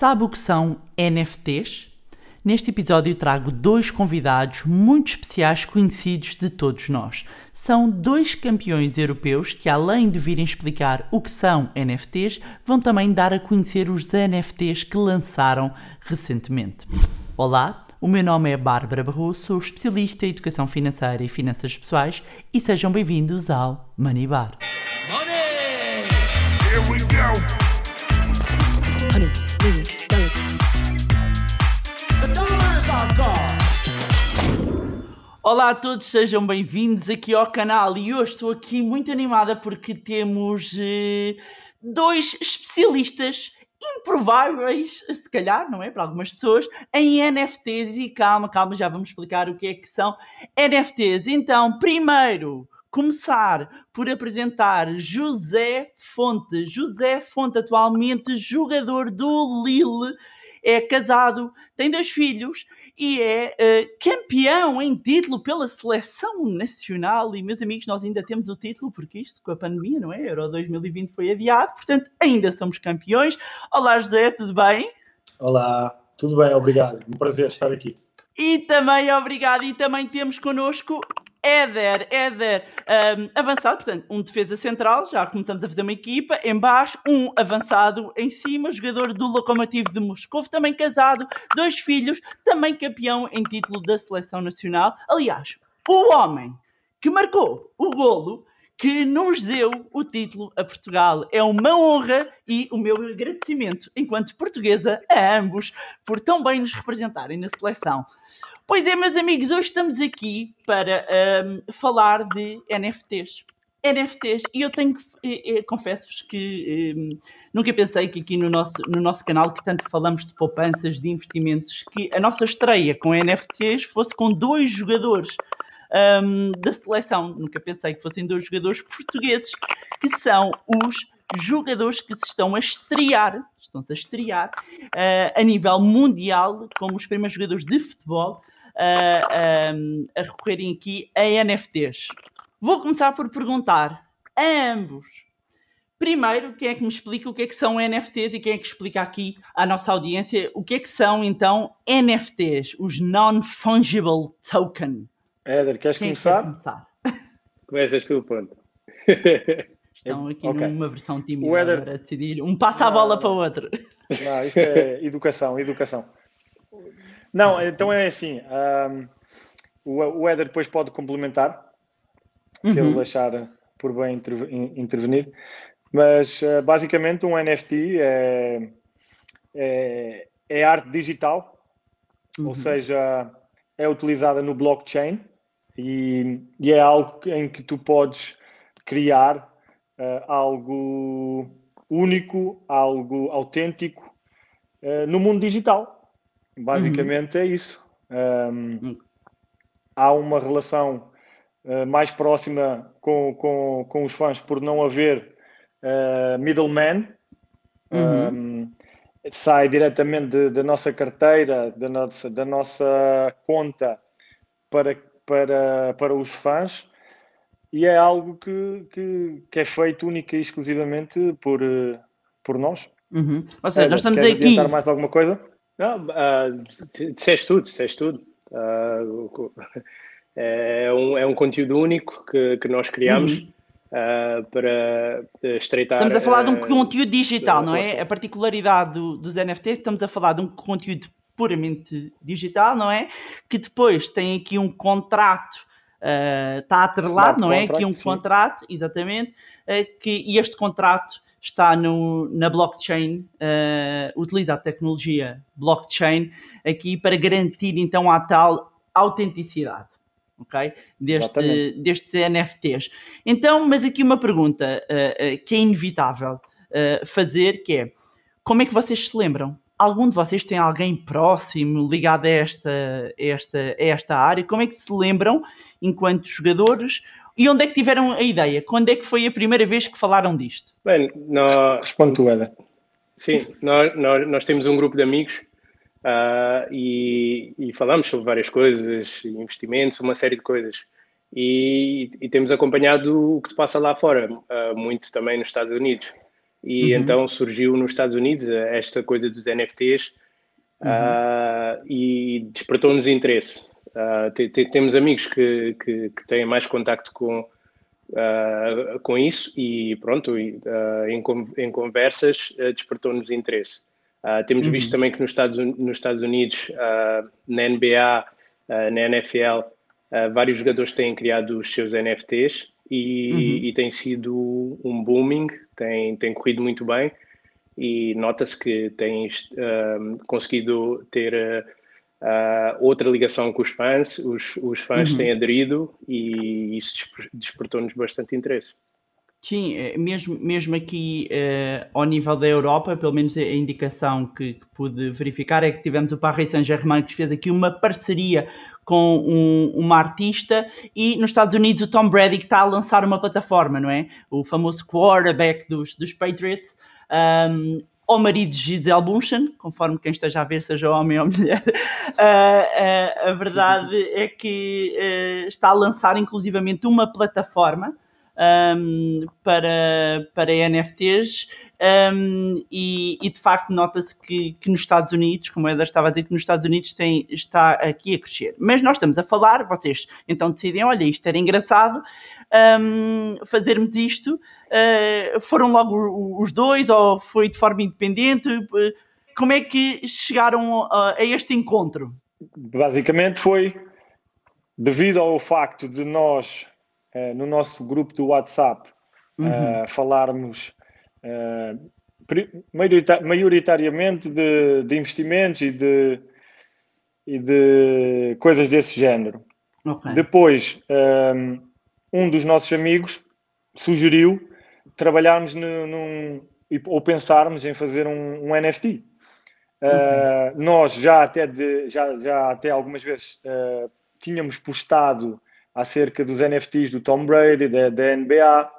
Sabe o que são NFTs? Neste episódio trago dois convidados muito especiais conhecidos de todos nós. São dois campeões europeus que, além de virem explicar o que são NFTs, vão também dar a conhecer os NFTs que lançaram recentemente. Olá, o meu nome é Bárbara Barroso, sou especialista em educação financeira e finanças pessoais e sejam bem-vindos ao Money Bar. Money! Here we go! Olá a todos, sejam bem-vindos aqui ao canal e hoje estou aqui muito animada porque temos eh, dois especialistas improváveis, se calhar, não é? Para algumas pessoas, em NFTs. E calma, calma, já vamos explicar o que é que são NFTs. Então, primeiro, começar por apresentar José Fonte. José Fonte, atualmente jogador do Lille, é casado, tem dois filhos e é uh, campeão em título pela seleção nacional. E, meus amigos, nós ainda temos o título, porque isto com a pandemia, não é? Euro 2020 foi adiado, portanto, ainda somos campeões. Olá, José, tudo bem? Olá, tudo bem, obrigado. Um prazer estar aqui. E também obrigado. E também temos connosco Éder, Éder um, avançado, portanto, um defesa central, já começamos a fazer uma equipa, embaixo, um avançado em cima, jogador do Lokomotiv de Moscou, também casado, dois filhos, também campeão em título da seleção nacional. Aliás, o homem que marcou o golo que nos deu o título a Portugal. É uma honra e o meu agradecimento, enquanto portuguesa, a ambos por tão bem nos representarem na seleção. Pois é, meus amigos, hoje estamos aqui para um, falar de NFTs. NFTs, e eu tenho que, eh, confesso-vos que um, nunca pensei que aqui no nosso, no nosso canal, que tanto falamos de poupanças, de investimentos, que a nossa estreia com NFTs fosse com dois jogadores um, da seleção. Nunca pensei que fossem dois jogadores portugueses, que são os jogadores que se estão a estrear, estão-se a estrear uh, a nível mundial como os primeiros jogadores de futebol a, a, a recorrerem aqui a NFTs. Vou começar por perguntar a ambos. Primeiro, quem é que me explica o que é que são NFTs e quem é que explica aqui à nossa audiência o que é que são então NFTs, os Non-Fungible Token? Éder, queres quem começar? É que começar? Começas tu, pronto. Estão aqui okay. numa versão tímida Éder... para decidir. Um passa a bola para o outro. Não, isto é educação, educação. Não, então é assim. Um, o, Éder depois pode complementar, uhum. se ele uhum. achar por bem intervenir. Mas uh, basicamente um NFT é, é, é arte digital, uhum. ou seja, é utilizada no blockchain e, e, é algo em que tu podes criar uh, algo único, algo autêntico uh, no mundo digital. Basicamente uhum. é isso. Um, há uma relação uh, mais próxima com, com, com os fãs por não haver middleman. Uhum. Um, sai diretamente da nossa carteira, da nossa, da nossa conta para, para, para os fãs e é algo que, que, que é feito única e exclusivamente por, uh, por nós. Uhum. Ou seja, nós estamos aqui. mais alguma coisa? Não, uh, disseste tudo, disseste tudo. Uh, é, um, é um conteúdo único que, que nós criamos uhum. uh, para estreitar. Estamos a falar de um conteúdo digital, não é? A particularidade do, dos NFTs, estamos a falar de um conteúdo puramente digital, não é? Que depois tem aqui um contrato. Uh, está atrelado, não é? Aqui um sim. contrato, exatamente, uh, que, e este contrato está no, na blockchain, uh, utiliza a tecnologia blockchain aqui para garantir então a tal autenticidade. ok? Deste, destes NFTs. Então, mas aqui uma pergunta uh, uh, que é inevitável fazer, que é como é que vocês se lembram? Algum de vocês tem alguém próximo ligado a esta, esta, a esta área? Como é que se lembram, enquanto jogadores, e onde é que tiveram a ideia? Quando é que foi a primeira vez que falaram disto? Bem, nós... Responde tu, Eda. Sim, nós, nós, nós, temos um grupo de amigos uh, e, e, falamos sobre várias coisas, investimentos, uma série de coisas. E, e temos acompanhado o que se passa lá fora, uh, muito também nos Estados Unidos. E uhum. então surgiu nos Estados Unidos esta coisa dos NFTs uhum. uh, e despertou-nos interesse. Uh, temos amigos que, que, que, têm mais contacto com, uh, com isso e pronto, em, em, conversas despertou-nos interesse. temos uhum. visto também que nos Estados, nos Estados Unidos, na NBA, na NFL, vários jogadores têm criado os seus NFTs e, uhum. e tem sido um booming, tem, tem corrido muito bem e nota-se que tens uh, conseguido ter uh, outra ligação com os fãs, os, os fãs uhum. têm aderido e isso despertou-nos bastante interesse. Sim, é, mesmo, mesmo aqui uh, ao nível da Europa, pelo menos a indicação que, que pude verificar é que tivemos o Paris Saint-Germain que fez aqui uma parceria com um, uma artista e nos Estados Unidos o Tom Brady que está a lançar uma plataforma, não é? O famoso quarterback dos, dos Patriots. Um, ao marido de Gisele Bundchen, conforme quem esteja a ver, seja homem ou mulher, uh, uh, a verdade é que uh, está a lançar inclusivamente uma plataforma um, para, para NFTs um, e, e, de facto nota-se que, que, nos Estados Unidos, como a estava a dizer, que nos Estados Unidos tem, está aqui a crescer. Mas nós estamos a falar, vocês então decidem, olha, isto era engraçado, um, fazermos isto. Uh, foram logo os dois ou foi de forma independente? Como é que chegaram a, a este encontro? Basicamente foi devido ao facto de nós uh, no nosso grupo do WhatsApp uhum. uh, falarmos uh, maioritariamente de, de, investimentos e de, e de coisas desse género. Okay. Depois, um, dos nossos amigos sugeriu trabalharmos no, num, ou pensarmos em fazer um, um NFT. Uh, nós já até, de, já, já até algumas vezes uh, tínhamos postado acerca dos NFTs do Tom Brady, da, da NBA,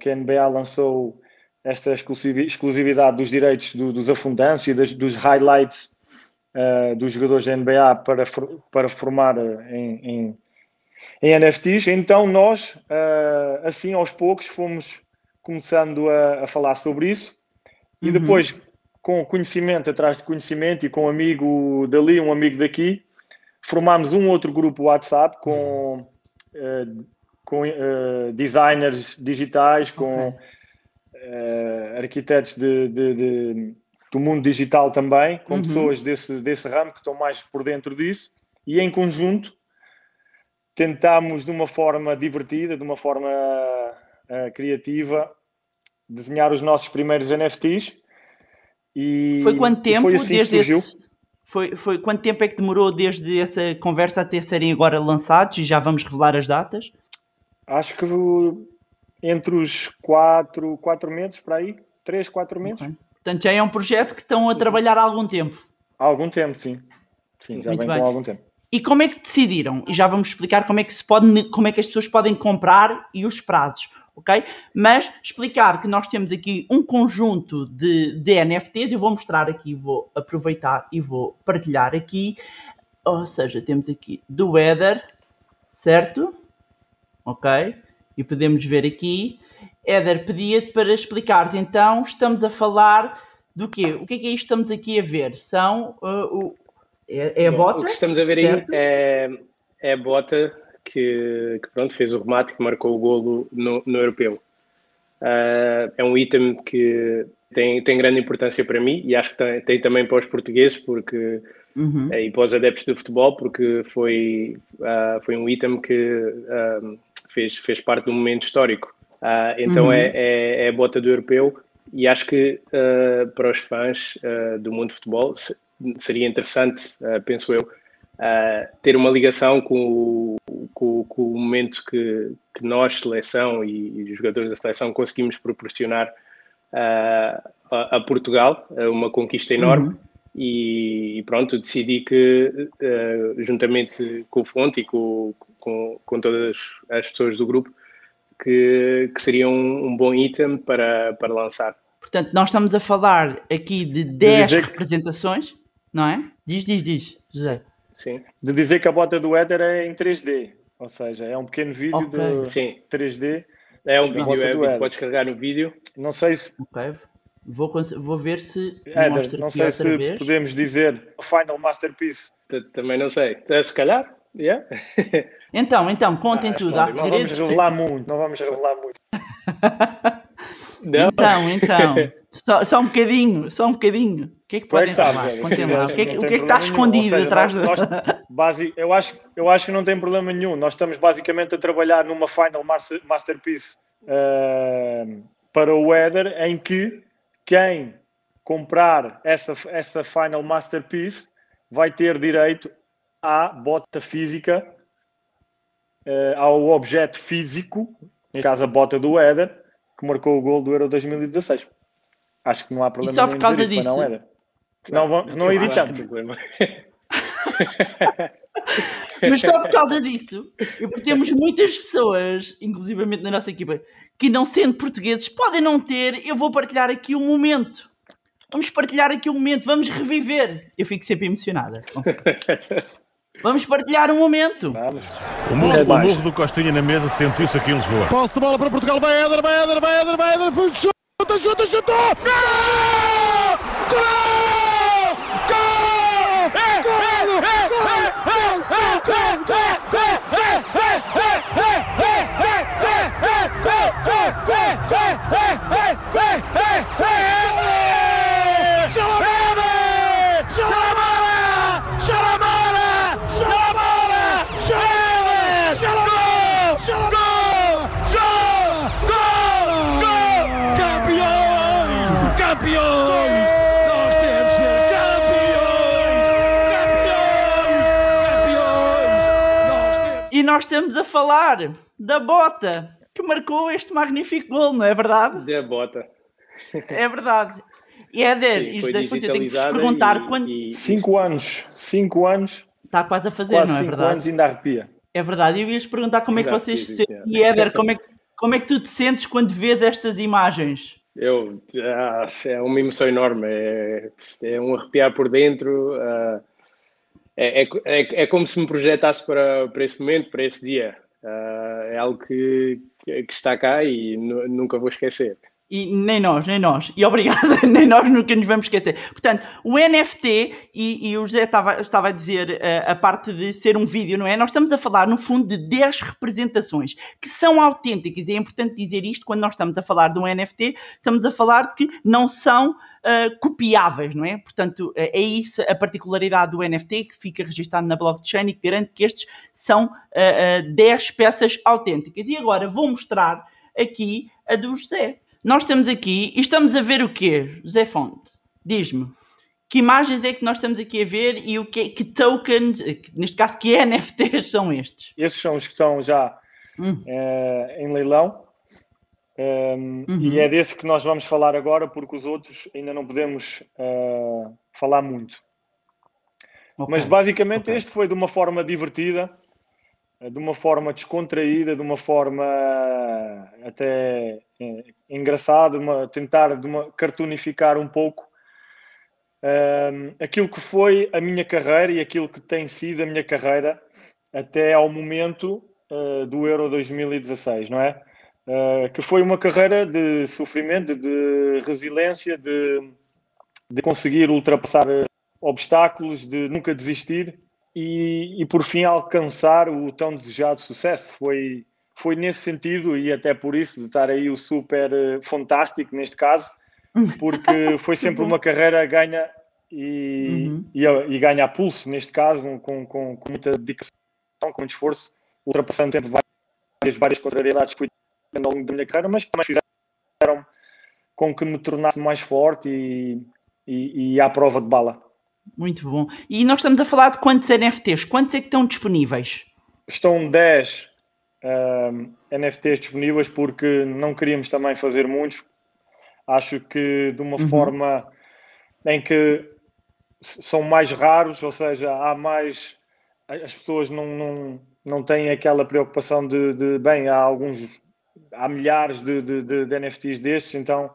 que a NBA lançou esta exclusividade dos direitos do, dos afundanços e das, dos highlights uh, dos jogadores da NBA para, para formar eh, em, em, em NFTs. Então nós, uh, assim aos poucos, fomos começando a, a falar sobre isso e uhum. depois com conhecimento atrás de conhecimento e com um amigo dali, um amigo daqui, formámos um outro grupo WhatsApp com, uh, com uh, designers digitais, com okay. uh, arquitetos de, de, de, do mundo digital também, com uhum. pessoas desse, desse ramo que estão mais por dentro disso, e em conjunto tentámos de uma forma divertida, de uma forma criativa, desenhar os nossos primeiros NFTs. E, foi quanto tempo foi assim desde. Esse foi, foi, quanto tempo é que demorou desde essa conversa até serem agora lançados e já vamos revelar as datas? Acho que entre os 4, quatro meses para aí, 3, 4 meses. Okay. Portanto, já é um projeto que estão a trabalhar há algum tempo. Há algum tempo, sim. Sim, já Muito vem bem. com algum tempo. E como é que decidiram? E já vamos explicar como é que se pode, como é que as pessoas podem comprar e os prazos ok? Mas explicar que nós temos aqui um conjunto de, de NFTs, eu vou mostrar aqui, vou aproveitar e vou partilhar aqui, ou seja, temos aqui do Weather, certo? Ok? E podemos ver aqui, Eder pedia-te para explicar então, estamos a falar do quê? O que é que é isto que estamos aqui a ver? São uh, o, é, é, a bota? O que estamos a ver certo? aí é, é a bota que, que, pronto, fez o remate, que marcou o golo no, no europeu. Uh, é um item que tem, tem grande importância para mim e acho que tem, tem também para os portugueses porque, uhum. e para os adeptos do futebol, porque foi, uh, foi um item que uh, fez, fez parte do momento histórico. então uhum. é, é, é, a bota do europeu e acho que para os fãs do mundo do futebol seria interessante, penso eu, uh, ter uma ligação com o, com, com o momento que, que, nós, seleção e, e, os jogadores da seleção, conseguimos proporcionar uh, a, a, Portugal, uma conquista enorme. Uhum. E, e, pronto, decidi que, uh, juntamente com o Fonte e com, com, com, todas as pessoas do grupo, que, que seria um, um bom item para, para lançar. Portanto, nós estamos a falar aqui de 10 representações, não é? Diz, diz, diz, José. Sim. De dizer que a bota do Éder é em 3D, ou seja, é um pequeno vídeo okay. de Sim. 3D É um vídeo, é, vídeo, podes carregar no vídeo. Não sei se. Okay. Vou, vou ver se. Éder, não sei se vez. podemos dizer Final Masterpiece. Também não sei. Eh, se calhar, yeah. Então, então, contem ah, tudo. Há não vamos revelar muito, não vamos revelar muito. Não. Então, então, só, só, um bocadinho, só um bocadinho. O que é que? O que, é que, o que, é que está escondido seja, atrás nós, da... Nós, base, eu, acho, eu acho que não tem problema nenhum. Nós estamos basicamente a trabalhar numa Final Masterpiece uh, para o Weather, em que quem comprar essa, essa Final Masterpiece vai ter direito à bota física, uh, ao objeto físico, no caso a bota do Éder, que marcou o gol do Euro 2016. Acho que não há problema e só por causa disso. Não. Não, não, não editamos. Mas só por causa disso, e porque temos muitas pessoas, inclusivamente na nossa equipa, que não sendo portugueses podem não ter, eu vou partilhar aqui um momento. Vamos partilhar aqui um momento, vamos reviver. Eu fico sempre emocionada. Vamos partilhar um momento. Vamos. O murro, o murro do Costinha na mesa sentiu-se aqui em Lisboa. Posse de bola para Portugal, vai Éder, vai Éder, vai Éder, vai Éder, chuta, chuta, chuta! Gol! Gol! Gol! Gol! Gol! Gol! Nós estamos a falar da bota que marcou este magnífico gol, não é verdade? Da bota. É verdade. E Éder, e José Fonte, eu tenho que vos perguntar e, quando. E... Cinco anos, cinco anos. Está quase a fazer, quase não é cinco verdade? anos ainda arrepia. É verdade, eu ia-te perguntar como ainda é que vocês se sentem. E Éder, como é, como é que tu te sentes quando vês estas imagens? Eu, ah, é uma emoção enorme, é, é um arrepiar por dentro. Uh, é, é, é, é, como se me projetasse para, para esse momento, para esse dia. Uh, é algo que, que está cá e nunca vou esquecer. E nem nós, nem nós. E obrigada, nem nós nunca nos vamos esquecer. Portanto, o NFT, e, e o José estava, estava a dizer uh, a parte de ser um vídeo, não é? Nós estamos a falar, no fundo, de 10 representações que são autênticas. E é importante dizer isto quando nós estamos a falar de um NFT, estamos a falar que não são uh, copiáveis, não é? Portanto, uh, é isso a particularidade do NFT que fica registado na blockchain e que garante que estes são uh, 10 peças autênticas. E agora vou mostrar aqui a do José. Nós estamos aqui e estamos a ver o quê, José Fonte? Diz-me. Que imagens é que nós estamos aqui a ver e o que, que tokens, neste caso, que NFTs são estes? Esses são os que estão já hum. uh, em leilão. Um, ehm, uhum. E é desse que nós vamos falar agora, porque os outros ainda não podemos uh, falar muito. Okay. Mas basicamente okay. este foi de uma forma divertida, eh, de uma forma descontraída, de uma forma até é, engraçado, uma, tentar de uma, cartoonificar um pouco um, aquilo que foi a minha carreira e aquilo que tem sido a minha carreira até ao momento uh, do Euro 2016, não é? Uh, que foi uma carreira de sofrimento, de resiliência, de, de conseguir ultrapassar obstáculos, de nunca desistir e, e por fim alcançar o tão desejado sucesso. Foi foi nesse sentido e até por isso de estar aí o super uh, fantástico neste caso, porque foi sempre uma carreira ganha e, uhum. e, e, ganha a pulso neste caso, com, com, com, muita dedicação, com muito esforço, ultrapassando sempre várias, várias contrariedades que fui tendo ao longo da minha carreira, mas que também fizeram com que me tornasse mais forte e, e, e à prova de bala. Muito bom. E nós estamos a falar de quantos NFTs? Quantos é que estão disponíveis? Estão 10 uh, NFTs disponíveis porque não queríamos também fazer muitos. Acho que de uma uhum. forma em que são mais raros, ou seja, há mais. As pessoas não, não, não têm aquela preocupação de, de bem, há alguns. Há milhares de, de, de NFTs destes, então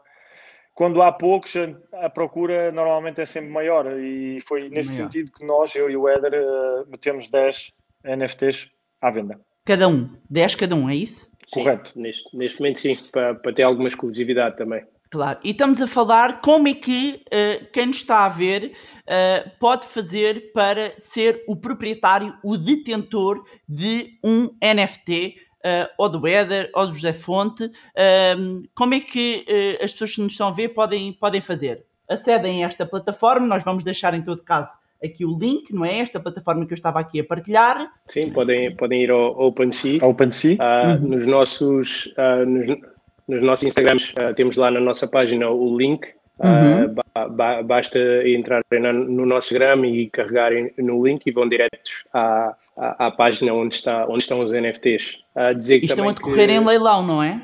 quando há poucos, a procura normalmente é sempre maior. E foi nesse maior. sentido que nós, eu e o Éder, uh, metemos 10 NFTs à venda. Cada um. 10 cada um, é isso? Correto. Neste, neste momento, sim, para, para ter alguma exclusividade também. Claro, e estamos a falar como é que uh, quem nos está a ver uh, pode fazer para ser o proprietário, o detentor de um NFT, uh, ou do Éder, ou do José Fonte. Uh, como é que as pessoas que nos estão a ver podem, podem fazer? Acedem a esta plataforma, nós vamos deixar em todo caso aqui o link, não é? Esta plataforma que eu estava aqui a partilhar. Sim, podem, podem ir ao OpenSea. OpenSea. Uhum. Nos nossos. nos, nos nossos Instagrams uh, temos lá na nossa página o link. Uhum. Uh, ba ba basta entrarem no nosso Instagram e carregarem no link e vão diretos à, à, à página onde, está, onde estão os NFTs. Uh, dizer que estão a decorrer que, em leilão, não é?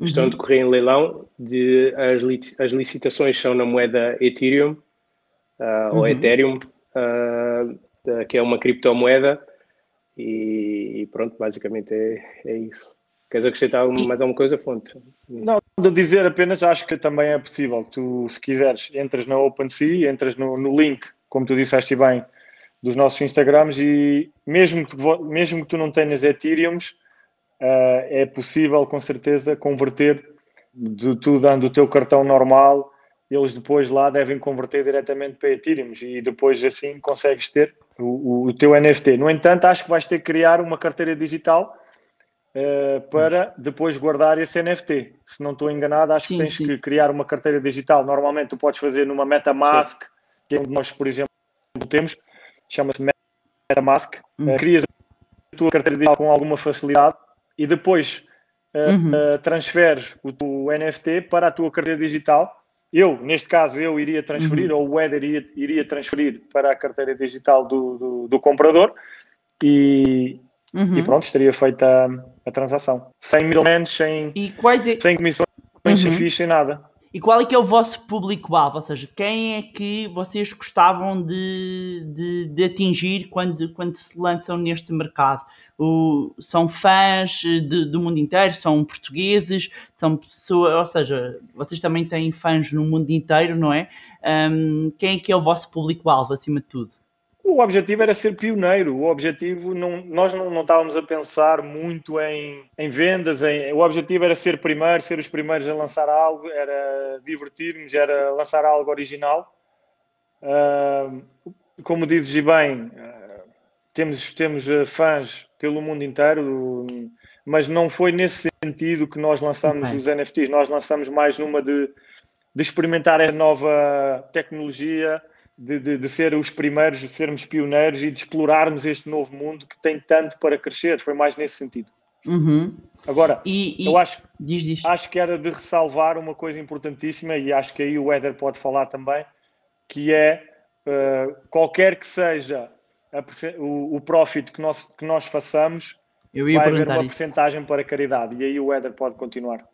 Estão uhum. a decorrer em leilão. De, as, li as licitações são na moeda Ethereum uhum. ou Ethereum, que é uma criptomoeda. E, e pronto, basicamente é, é isso. Queres acrescentar mais alguma coisa, Fonte? Não, de dizer apenas, acho que também é possível. Tu, se quiseres, entras na OpenSea, entras no, no link, como tu disseste bem, dos nossos Instagrams e mesmo que, mesmo que tu não tenhas Ethereums, uh, é possível com certeza converter de tu dando o teu cartão normal, eles depois lá devem converter diretamente para Ethereums e depois assim consegues ter o, o, teu NFT. No entanto, acho que vais ter que criar uma carteira digital uh, para depois guardar esse NFT. Se não estou enganado, acho sim, que tens sim. que criar uma carteira digital. Normalmente tu podes fazer numa MetaMask, sim. que é onde nós, por exemplo, temos, chama-se MetaMask. Uhum. Uh, crias a tua carteira digital com alguma facilidade e depois uh, uhum. uh, transferes o teu NFT para a tua carteira digital. Eu, neste caso, eu iria transferir, uhum. ou o Eder iria, iria, transferir para a carteira digital do, do, do comprador e, uhum. e pronto, estaria feita a, a transação. Sem middlemen, sem, e é... sem comissões, uhum. sem ficha, sem nada. E qual é que é o vosso público-alvo? Ou seja, quem é que vocês gostavam de, de, de atingir quando, quando se lançam neste mercado? O, são fãs de, do mundo inteiro? São portugueses? São pessoas... Ou seja, vocês também têm fãs no mundo inteiro, não é? Um, quem é que é o vosso público-alvo, acima de tudo? O objetivo era ser pioneiro. O objetivo, não, nós não, não estávamos a pensar muito em, em vendas. Em, o objetivo era ser primeiro, ser os primeiros a lançar algo, era divertir-nos, era lançar algo original. Uh, como dizes bem, uh, temos, temos uh, fãs pelo mundo inteiro, mas não foi nesse sentido que nós lançamos os NFTs. Nós lançamos mais numa de, de experimentar a nova tecnologia de, de, de, ser os primeiros, de sermos pioneiros e de explorarmos este novo mundo que tem tanto para crescer. Foi mais nesse sentido. Uhum. Agora, e, e... eu acho, diz, diz. acho que era de ressalvar uma coisa importantíssima e acho que aí o Éder pode falar também, que é uh, qualquer que seja a, o, o profit que nós, que nós façamos, vai haver uma porcentagem para caridade. E aí o Éder pode continuar.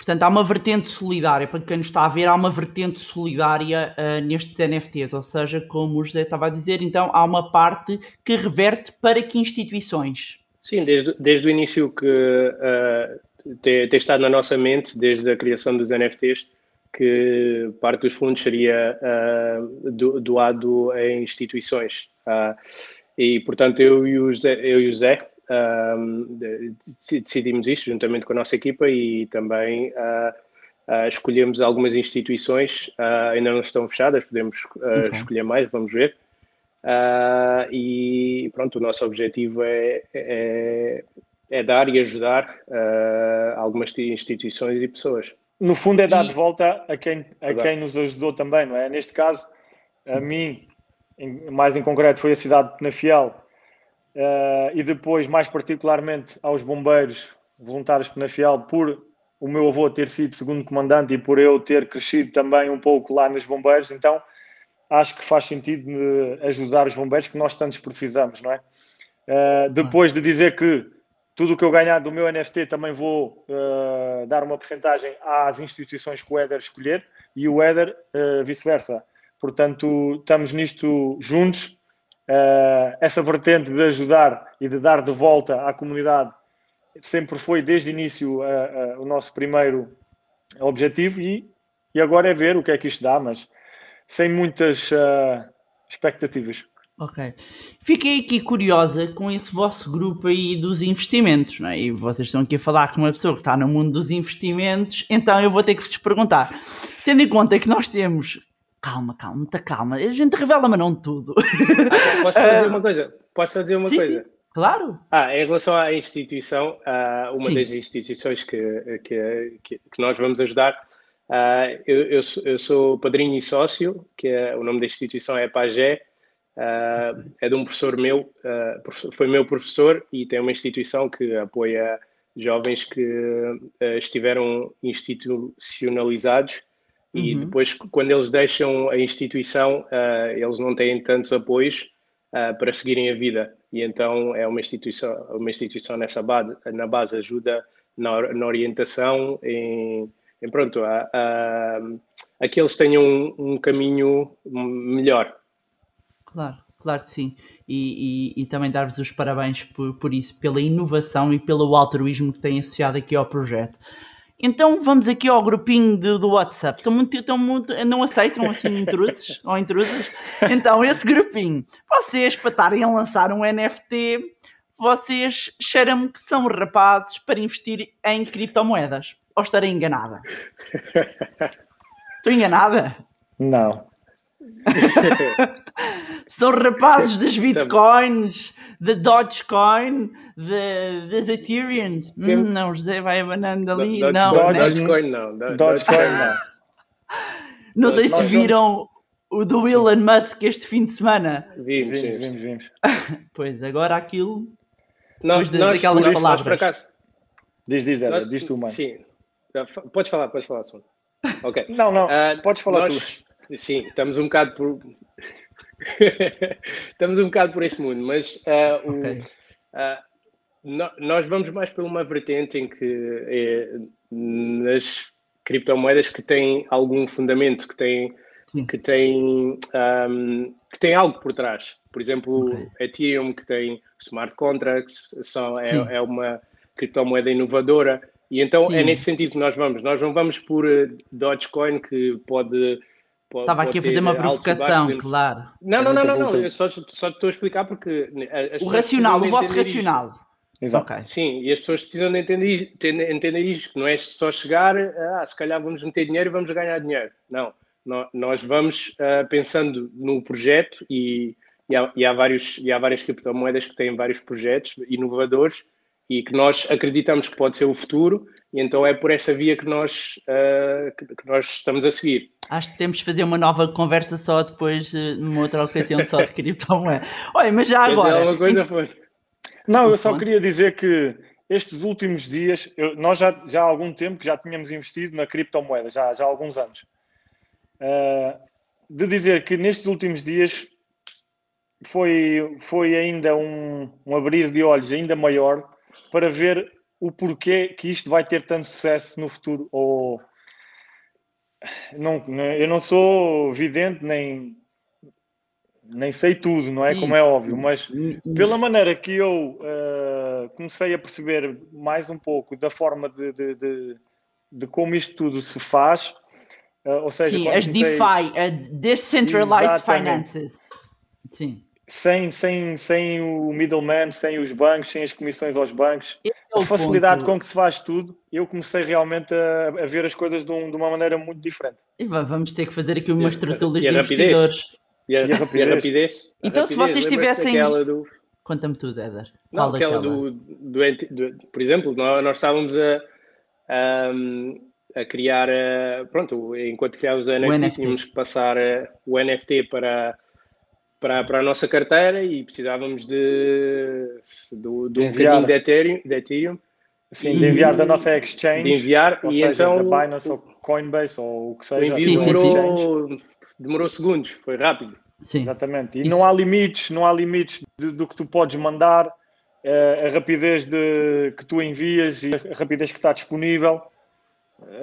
Portanto, há uma vertente solidária, para quem nos está a ver, há uma vertente solidária uh, nestes NFTs, ou seja, como o José estava a dizer, então há uma parte que reverte para que instituições? Sim, desde, desde o início que uh, tem, tem, estado na nossa mente, desde a criação dos NFTs, que parte dos fundos seria uh, do, doado em instituições. Uh, e, portanto, eu e o José, eu e o Zé um, decidimos isto juntamente com a nossa equipa e também uh, uh, escolhemos algumas instituições, uh, ainda não estão fechadas, podemos okay. escolher mais, vamos ver. e pronto, o nosso objetivo é, é, é dar e ajudar algumas instituições e pessoas. No fundo, é dar de volta a quem, a quem nos ajudou também, não é? Neste caso, Sim. a mim, mais em concreto, foi a cidade de Penafiel, Uh, e depois, mais particularmente, aos bombeiros voluntários Penafiel, por o meu avô ter sido segundo comandante e por eu ter crescido também um pouco lá nos bombeiros, então acho que faz sentido ajudar os bombeiros que nós tantos precisamos, não é? Uh, depois de dizer que tudo o que eu ganhar do meu NFT também vou uh, dar uma porcentagem às instituições que o Éder escolher e o Éder vice-versa. Portanto, estamos nisto juntos Uh, essa vertente de ajudar e de dar de volta à comunidade sempre foi desde o início uh, uh, o nosso primeiro objetivo e, e agora é ver o que é que isto dá, mas sem muitas expectativas. Ok. Fiquei aqui curiosa com esse vosso grupo aí dos investimentos, não é? E vocês estão aqui a falar com uma pessoa que está no mundo dos investimentos, então eu vou ter que vos perguntar. Tendo em conta que nós temos. Calma, calma, muita calma. A gente revela, mas não tudo. Ah, posso só dizer uma coisa? Posso só dizer uma Sim, coisa? sim, claro. Ah, em relação à instituição, ah, uma Sim. das instituições que, que, que, nós vamos ajudar, ah, eu, eu, sou, eu sou padrinho e sócio, que é, o nome da instituição é Pagé, ah, é de um professor meu, ah, foi meu professor e tem uma instituição que apoia jovens que ah, estiveram institucionalizados e Uhum. depois, quando eles deixam a instituição, ah, eles não têm tantos apoios ah, para seguirem a vida. E então é uma instituição, uma instituição nessa base, na base ajuda na, na orientação, em, em pronto, a, a, a que eles tenham um, um caminho melhor. Claro, claro que sim. E, e, e também dar-vos os parabéns por, por isso, pela inovação e pelo altruísmo que têm associado aqui ao projeto. Então vamos aqui ao grupinho do, do WhatsApp. Estão muito, estão muito, não aceitam assim intrusos ou intrusas? Então, esse grupinho, vocês para estarem a lançar um NFT, vocês cheiram-me que são rapazes para investir em criptomoedas. Ou estarei enganada? Estou enganada? Não. São rapazes das bitcoins, da Dogecoin, da- das Ethereums. Tem- Hum, não, José vai abanando ali. Doge- não, Doge- né? Dogecoin não. Do- Dogecoin não. não sei se Nós viram o do Elon Musk este fim de semana. Vimos, Vimos, vimos. Pois, agora aquilo. Nós, de- nós, daquelas nós, palavras. acaso, Diz, diz, Débora, nós- diz tu, mãe. Sim. Podes falar, podes falar, Sônia. Ok. Não, não, Ah, podes falar nós- Sim, estamos um bocado por. estamos um bocado por esse mundo, mas ah, o- Ok. ah, no- nós vamos mais por uma vertente em que é, nas criptomoedas que têm algum fundamento, que têm, Sim. que têm, ahm, que têm algo por trás. Por exemplo, Ok. Ethereum, que tem smart contracts, são, é, é uma criptomoeda inovadora. E então Sim. é nesse sentido que nós vamos. Nós não vamos por eh, Dogecoin, que pode. Pode Estava aqui a fazer uma provocação, baixos claro. Não, não, não, não, não. Eu só, só te estou a explicar porque. as O racional, o vosso isto. racional. Exato. Ok. Sim, e as pessoas precisam de entender, entender, isto, que não é só chegar, ah, se calhar vamos meter dinheiro e vamos ganhar dinheiro. Não, nó- nós vamos ah, pensando no projeto e, e, há, e, há vários, e há várias criptomoedas que têm vários projetos inovadores e que nós acreditamos que pode ser o futuro e então é por essa via que nós, ah, que, que nós estamos a seguir. Acho que temos de fazer uma nova conversa só depois, eh, numa outra ocasião, só de criptomoeda. Olha, mas já agora. alguma coisa, foi? Não, eu só queria dizer que estes últimos dias, eu- nós já, já há algum tempo que já tínhamos investido na criptomoeda, já, já há alguns anos. Ah, de dizer que nestes últimos dias foi, foi ainda um, um abrir de olhos ainda maior para ver o porquê que isto vai ter tanto sucesso no futuro. Ou, não, eu não sou vidente nem, nem sei tudo, não é? Sim. Como é óbvio, mas Hum, pela maneira que eu eh, comecei a perceber mais um pouco da forma de, de, de, de como isto tudo se faz, eh, ou seja, Sim, as comecei- DeFi, a Decentralized Exatamente. Finances. Sim. Sem, sem, sem o middleman, sem os bancos, sem as comissões aos bancos, é a facilidade ponto. com que se faz tudo, eu comecei realmente a, a ver as coisas de, um- de uma maneira muito diferente. E va- Vamos ter que fazer aqui umas E a- tertulias e a de rapidez? investidores. E a, E a e a rapidez? rapidez? A Então, se rapidez, vocês tivessem- do- Conta-me tudo, Éder. Não, aquela daquela? do, do, do- Por exemplo, nós, nós estávamos a, a, a criar. pronto, enquanto criávamos o NFT, NFT. tínhamos que passar o NFT para, para, para a nossa carteira e precisávamos de, do, de um Enviar. bocadinho de Ethereum, de Ethereum Assim, de enviar da nossa exchange, de enviar ou e seja, então da Binance ou Coinbase ou o que o seja. envio Sim, sim, demorou, demorou segundos, foi rápido. Sim. Exatamente. E Isso. não há limites, não há limites de- do que tu podes mandar, eh, a rapidez de, que tu envias e a rapidez que está disponível,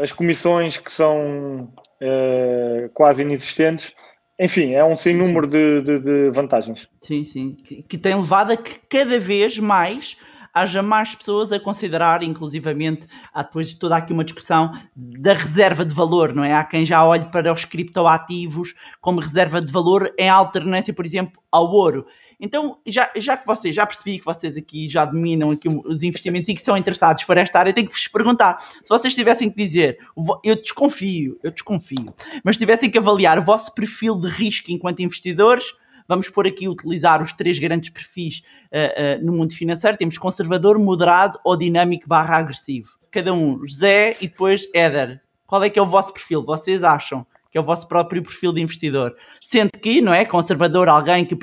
as comissões que são eh, quase inexistentes. Enfim, é um sem número de, de- de vantagens. Sim, sim. Que, que tem levado a que cada vez mais haja mais pessoas a considerar, inclusivamente, há depois de toda aqui uma discussão da reserva de valor, não é? Há quem já olhe para os criptoativos como reserva de valor em alternância, por exemplo, ao ouro. Então, já, já que vocês, já percebi que vocês aqui já dominam aqui os investimentos e que são interessados por esta área, tenho que vos perguntar, se vocês tivessem que dizer, eu desconfio, eu desconfio, mas tivessem que avaliar o vosso perfil de risco enquanto investidores, vamos por aqui utilizar os três grandes perfis uh, uh, no mundo financeiro, temos conservador, moderado ou dinâmico barra agressivo. Cada um, José e depois Éder. Qual é que é o vosso perfil? Vocês acham? que é o vosso próprio perfil de investidor. Sendo que, não é? Conservador, alguém que uh,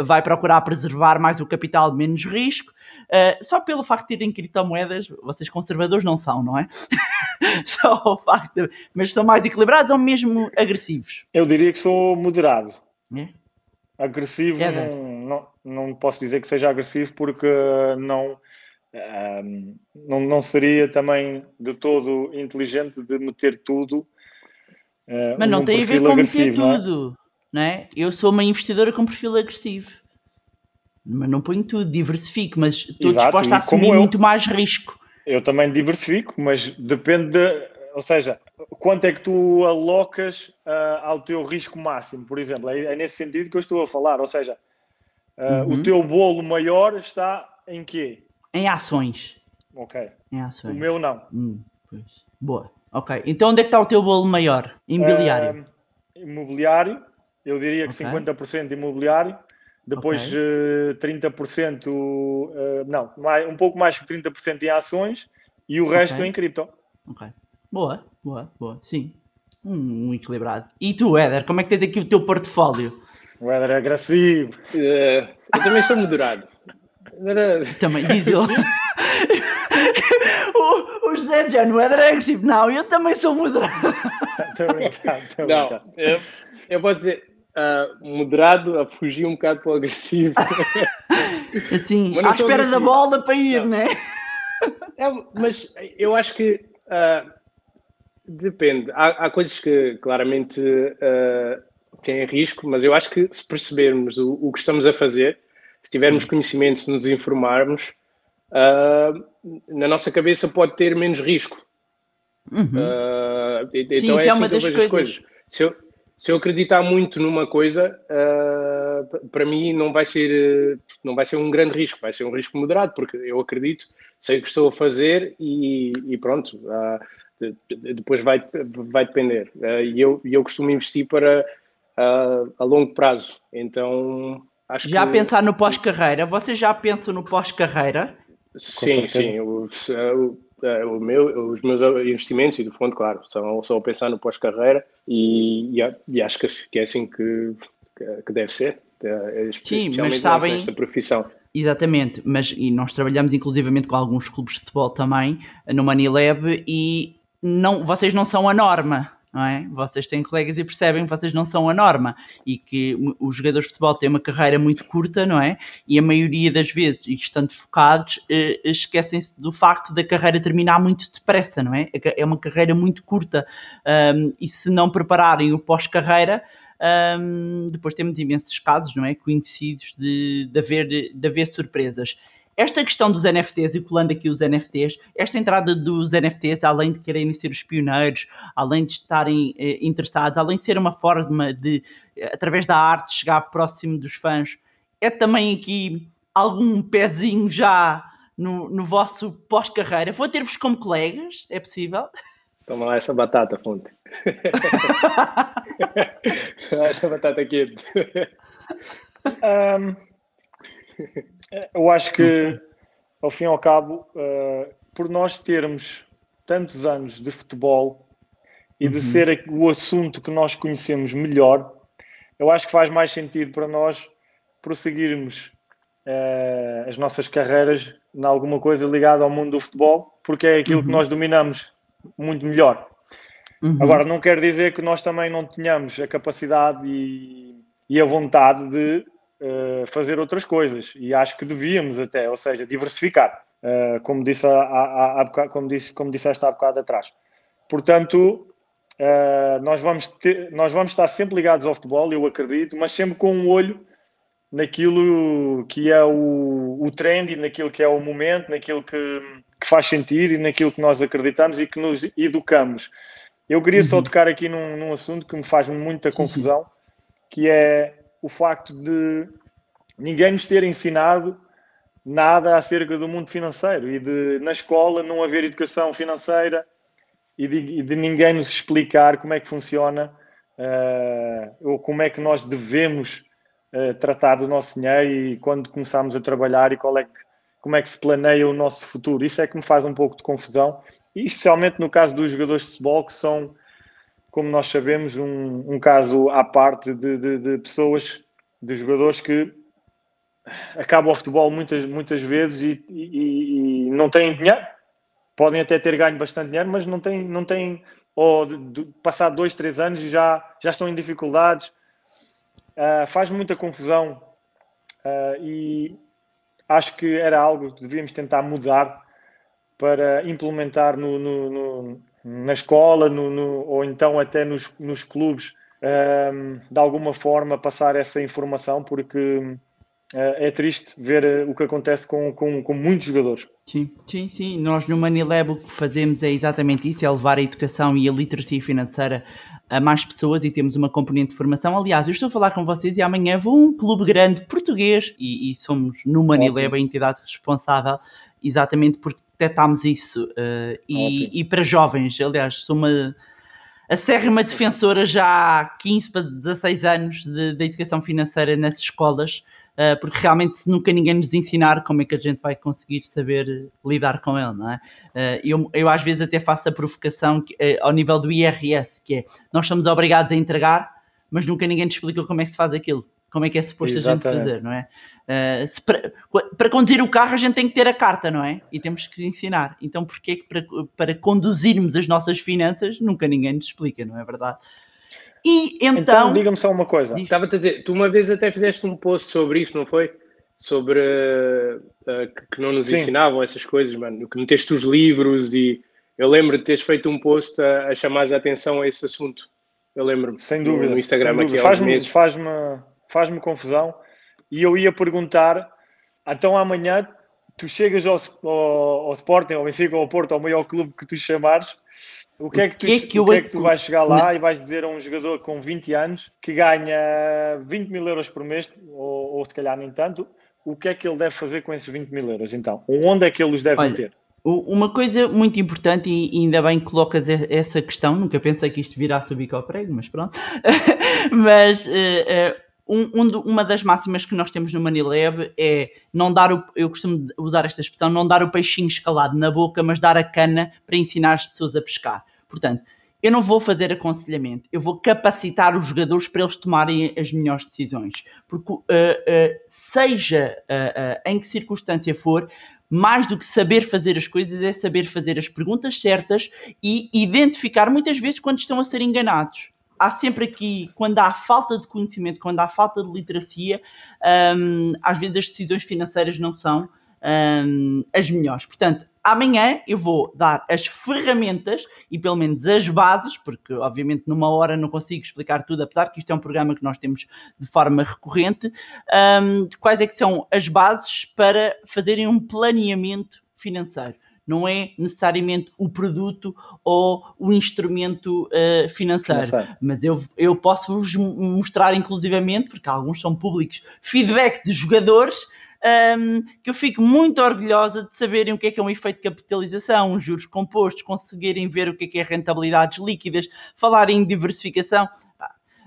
vai procurar preservar mais o capital, menos risco. Uh, só pelo facto de terem criptomoedas, vocês conservadores não são, não é? só o facto de, Mas são mais equilibrados ou mesmo agressivos? Eu diria que sou moderado. É? Agressivo, é, não, não, não posso dizer que seja agressivo porque não. Um, não, não seria também de todo inteligente de meter tudo Uh, Mas não um tem a ver com meter não é? tudo, não é? Eu sou uma investidora com perfil agressivo. Mas não ponho tudo, diversifico, mas estou Exato, disposta a assumir eu, muito mais risco. Eu também diversifico, mas depende de, ou seja, quanto é que tu alocas uh, ao teu risco máximo, por exemplo. É, é, nesse sentido que eu estou a falar, ou seja, uh, uhum. o teu bolo maior está em quê? Em ações. Ok. Em ações. O meu não. Hum, Boa. Ok. Então onde é que está o teu bolo maior? Imobiliário? Uh, imobiliário. Eu diria que okay. 50% imobiliário. Depois okay. uh, 30%, uh, não, mais, um pouco mais que 30% em ações e o resto okay. em cripto. Ok. Boa, boa, boa. Sim. Um, um, equilibrado. E tu, Éder, como é que tens aqui o teu portfólio? O Éder é agressivo. Uh, eu também estou moderado. Também, diz ele. o José já não é agressivo. Não, eu também sou moderado. Não, eu, eu vou dizer uh, moderado a fugir um bocado para o agressivo. Assim, à espera da bola para ir, não. né? É, mas eu acho que uh, depende. Há, há, coisas que claramente uh, têm risco, mas eu acho que se percebermos o, o que estamos a fazer, se tivermos Sim. conhecimento, se nos informarmos, uh, na nossa cabeça pode ter menos risco. Uhum. Uh, então Sim, é, é assim uma das coisas. coisas. Se, eu, se eu acreditar muito numa coisa, uh, para mim não vai ser não vai ser um grande risco, vai ser um risco moderado, porque eu acredito, sei o que estou a fazer e, e pronto. Uh, depois vai, vai depender. E eu, eu costumo investir para a longo prazo. Então acho já que... pensar no pós-carreira, você já pensa no pós-carreira? Sim, sim. Os, eh, o, eh, o meu, os meus investimentos e do fundo, claro, são só a pensar no pós-carreira e, e, e, acho que, é assim que, que deve ser. Eh, sim, mas sabem. Nesta profissão. Exatamente, mas e nós trabalhamos inclusivamente com alguns clubes de futebol também no Manilab e não, vocês não são a norma não é? Vocês têm colegas e percebem que vocês não são a norma e que os jogadores de futebol têm uma carreira muito curta, não é? E a maioria das vezes, e estando focados, eh, esquecem-se do facto da carreira terminar muito depressa, não é? É uma carreira muito curta um, e se não prepararem o pós-carreira, um, depois temos imensos casos, não é? Conhecidos de, de, haver, de haver surpresas. Esta questão dos NFTs, e colando aqui os NFTs, esta entrada dos NFTs, além de quererem ser os pioneiros, além de estarem eh, interessados, além de ser uma forma de, através da arte, chegar próximo dos fãs, é também aqui algum pezinho já no, no vosso pós-carreira? Vou ter-vos como colegas, é possível? Toma lá essa batata, Fonte. essa batata quente. um, eu acho que, ao fim e ao cabo, uh, por nós termos tantos anos de futebol e de uhum. ser o assunto que nós conhecemos melhor, eu acho que faz mais sentido para nós prosseguirmos uh, as nossas carreiras em alguma coisa ligada ao mundo do futebol, porque é aquilo uhum. que nós dominamos muito melhor. Uhum. Agora, não quer dizer que nós também não tenhamos a capacidade e, e a vontade de uh, fazer outras coisas e acho que devíamos até, ou seja, diversificar, uh, como, disse há, há, há, como, disse, como disseste há bocado atrás. Portanto, uh, nós, vamos ter, nós vamos estar sempre ligados ao futebol, eu acredito, mas sempre com um olho naquilo que é o, o trend e naquilo que é o momento, naquilo que, que faz sentido e naquilo que nós acreditamos e que nos educamos. Eu queria uhum. só tocar aqui num, num, assunto que me faz muita confusão, que é o facto de ninguém nos ter ensinado nada acerca do mundo financeiro e de na escola não haver educação financeira e de, e de ninguém nos explicar como é que funciona uh, ou como é que nós devemos uh, tratar do nosso dinheiro e quando começamos a trabalhar e qual é que, como é que se planeia o nosso futuro. Isso é que me faz um pouco de confusão e especialmente no caso dos jogadores de futebol que são, como nós sabemos, um, um caso à parte de, de, de pessoas, de jogadores que acabam o futebol muitas, muitas vezes e, e, e não têm dinheiro podem até ter ganho bastante dinheiro, mas não têm, não têm ou de, passar dois, três anos já, já estão em dificuldades. Uh, faz muita confusão uh, e acho que era algo que devíamos tentar mudar para implementar no, no, no, na escola no, ou então até nos, nos clubes, uh, de alguma forma passar essa informação, porque é triste ver eh, o que acontece com, com, com, muitos jogadores. Sim, sim, sim. Nós no Manilab o que fazemos é exatamente isso, é levar a educação e a literacia financeira a mais pessoas e temos uma componente de formação. Aliás, eu estou a falar com vocês e amanhã vou a um clube grande português e, e somos no Manilab a entidade responsável exatamente porque detectámos isso. Uh, e, e, para jovens, aliás, sou uma acérrima defensora já há 15 para 16 anos da educação financeira nas escolas uh, porque realmente nunca ninguém nos ensinar como é que a gente vai conseguir saber lidar com ele, não é? Uh, eu, eu às vezes até faço a provocação que, uh, ao nível do IRS, que é, nós somos obrigados a entregar, mas nunca ninguém te explica como é que se faz aquilo como é que é suposto Exatamente. a gente fazer, não é? Uh, para, para, conduzir o carro a gente tem que ter a carta, não é? E temos que ensinar. Então porquê que para, para conduzirmos as nossas finanças nunca ninguém nos explica, não é verdade? E então. Então, diga-me só uma coisa. Estava a dizer, tu uma vez até fizeste um post sobre isso, não foi? Sobre uh, uh, que não nos Sim. ensinavam essas coisas, mano. Que meteste os livros e. Eu lembro de teres feito um post a, a chamar a atenção a esse assunto. Eu lembro-me. Sem dúvida. No Instagram aqui faz-me faz faz confusão. E eu ia perguntar, então amanhã tu chegas ao, ao, ao Sporting, ao Benfica, ao Porto, ao maior clube que tu chamares o que é que tu, que é que, o que, é que tu vais chegar lá não. e vais dizer a um jogador com 20 anos que ganha 20 mil euros por mês, ou, ou, se calhar nem tanto, o que é que ele deve fazer com esses 20 mil euros então? Onde é que ele os deve Olha, meter? Uma coisa muito importante, e ainda bem que colocas essa questão, nunca pensei que isto virasse o bico ao prego, mas pronto. mas uh, uh, um, um, uma das máximas que nós temos no Manilab é não dar o, eu costumo usar esta expressão, não dar o peixinho escalado na boca, mas dar a cana para ensinar as pessoas a pescar. Portanto, eu não vou fazer aconselhamento, eu vou capacitar os jogadores para eles tomarem as melhores decisões. Porque, uh, uh, seja uh, em que circunstância for, mais do que saber fazer as coisas é saber fazer as perguntas certas e identificar muitas vezes quando estão a ser enganados há sempre aqui, quando há falta de conhecimento, quando há falta de literacia, um, às vezes as decisões financeiras não são um, as melhores. Portanto, amanhã eu vou dar as ferramentas e pelo menos as bases, porque obviamente numa hora não consigo explicar tudo, apesar que isto é um programa que nós temos de forma recorrente, um, quais é que são as bases para fazerem um planeamento financeiro não é necessariamente o produto ou o instrumento uh, financeiro. financeiro. Mas eu, eu posso vos mostrar, inclusivamente, porque alguns são públicos, feedback de jogadores. Um, ehm, que eu fico muito orgulhosa de saberem o que é que é um efeito de capitalização, os juros compostos, conseguirem ver o que é que é rentabilidades líquidas, falarem em diversificação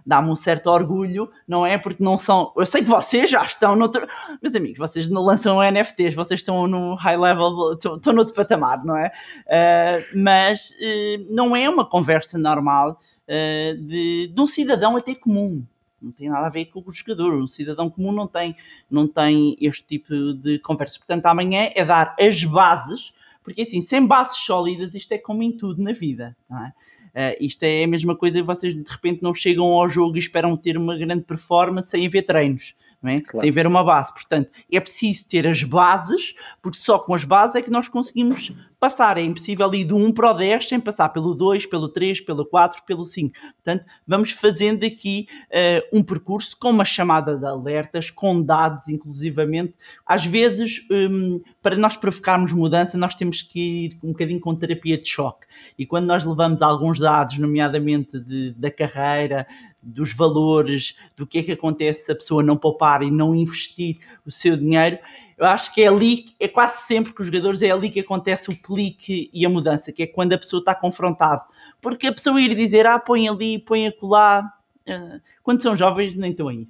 dá-me um certo orgulho, não é? Porque não são. Eu sei que vocês já estão noutro. Meus amigos, vocês não lançam NFTs, vocês estão no high level, estão, estão noutro patamar, não é? Uh, mas uh, não é uma conversa normal uh, de, de um cidadão até comum não tem nada a ver com o jogador. Um cidadão comum não tem, não tem este tipo de conversa. Portanto, amanhã é dar as bases, porque assim, sem bases sólidas, isto é como em tudo na vida. Não é? Uh, isto é a mesma coisa, vocês de repente não chegam ao jogo e esperam ter uma grande performance sem haver treinos. É? Claro. sem haver uma base. Portanto, é preciso ter as bases, porque só com as bases é que nós conseguimos passar. É impossível ir do 1 para o 10 sem passar pelo 2, pelo 3, pelo 4, pelo 5. Portanto, vamos fazendo aqui uh, um percurso com uma chamada de alertas, com dados, inclusivamente. Às vezes, um, para nós provocarmos mudança, nós temos que ir um bocadinho com terapia de choque. E quando nós levamos alguns dados, nomeadamente de, da carreira, dos valores, do que é que acontece se a pessoa não poupar e não investir o seu dinheiro, eu acho que é ali, é quase sempre que os jogadores é ali que acontece o clique e a mudança, que é quando a pessoa está confrontada. Porque a pessoa ir dizer, ah, põe ali, põe acolá, uh, quando são jovens nem estão aí.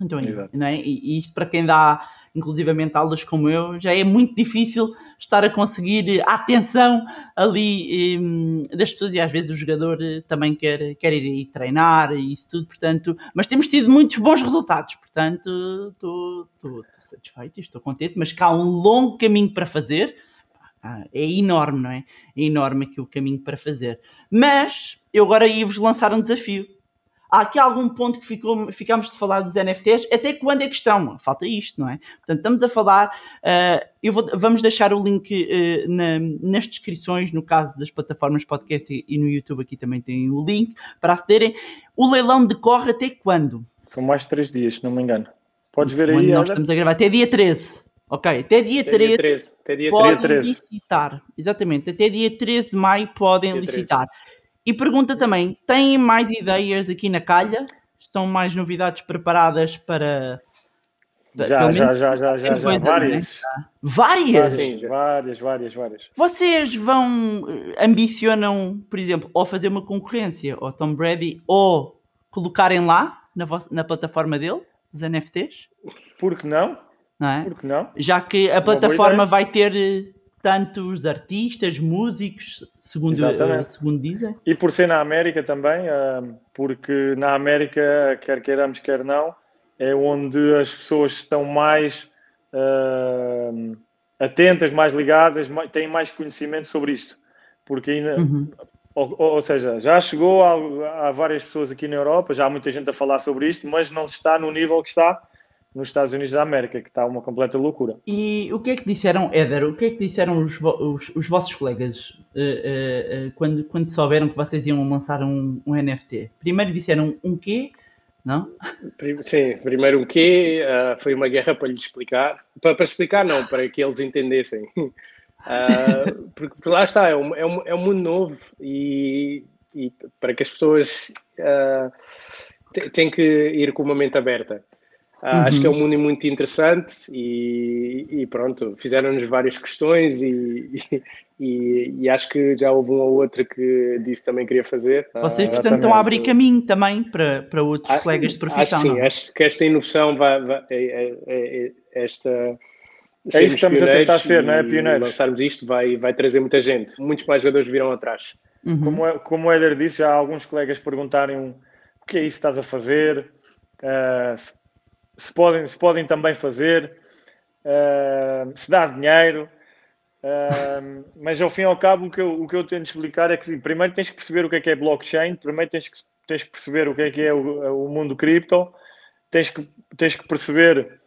Então, não é? E isto para quem dá inclusivamente aulas como eu, já é muito difícil estar a conseguir a atenção ali um, das pessoas e às vezes o jogador eh, também quer, quer ir, ir treinar e isso tudo, portanto, mas temos tido muitos bons resultados, portanto, estou, satisfeito estou contente, mas cá há um longo caminho para fazer, é enorme, não é? É enorme aqui o caminho para fazer. Mas eu agora ia-vos lançar um desafio há aqui algum ponto que ficou, ficámos de falar dos NFTs, até quando é questão? Falta isto, não é? Portanto, estamos a falar, uh, eu vou, vamos deixar o link uh, na, nas descrições, no caso das plataformas podcast e, e, no YouTube aqui também tem o link para acederem. O leilão decorre até quando? São mais de 3 dias, se não me engano. Podes ver quando aí. Nós estamos a gravar até dia 13. Ok, até dia até 13, dia 13, até dia podem 13. licitar. Exatamente, até dia 13 de maio podem dia licitar. 13. E pergunta também: têm mais ideias aqui na calha? Estão mais novidades preparadas para. Já, já, já, já, já, já, várias. Várias? sim, várias, várias, várias. Vocês vão, eh, ambicionam, por exemplo, ou fazer uma concorrência ao Tom Brady ou colocarem lá na, na plataforma dele, os NFTs? Por que não? Não é? Por que não? Já que a plataforma vai ter eh, tantos artistas, músicos, segundo, uh, segundo dizem. E por ser na América também, uh, porque na América, quer queiramos, quer não, é onde as pessoas estão mais uh, atentas, mais ligadas, mais, têm mais conhecimento sobre isto. Porque ainda, uhum. ou, ou, seja, já chegou a, a várias pessoas aqui na Europa, já há muita gente a falar sobre isto, mas não está no nível que está nos Estados Unidos da América, que está uma completa loucura. E o que é que disseram, Éder, o que é que disseram os, os, os vossos colegas uh, uh, uh, quando, quando souberam que vocês iam lançar um, um NFT? Primeiro disseram um quê? Não? Sim, primeiro um quê, foi uma guerra para lhes explicar. Para, para explicar, não, para que eles entendessem. Porque, porque, lá está, é um, é, um, é um mundo novo e, e para que as pessoas têm que ir com uma mente aberta. Uhum. Acho que é um mundo muito interessante e, e pronto, fizeram-nos várias questões e, e, e, acho que já houve uma ou outra que disse também queria fazer. Vocês, ah, portanto, estão a abrir caminho também para, para outros acho, colegas de profissão. Acho, sim, acho que esta inovação vai, vai é, é, é, é esta. É isso que estamos a tentar ser, não é? Pioneiros. lançarmos isto vai, vai trazer muita gente. Muitos mais jogadores virão atrás. Uhum. Como, como o Éder disse, já há alguns colegas perguntarem o que é isso que estás a fazer, uh, se podem, se podem também fazer, uh, se dá dinheiro. Uh, mas ao fim e ao cabo, o que, eu, o que eu tento explicar é que primeiro tens que perceber o que é que é blockchain, primeiro tens que, tens que perceber o que é que é o, o mundo cripto, tens que, tens que perceber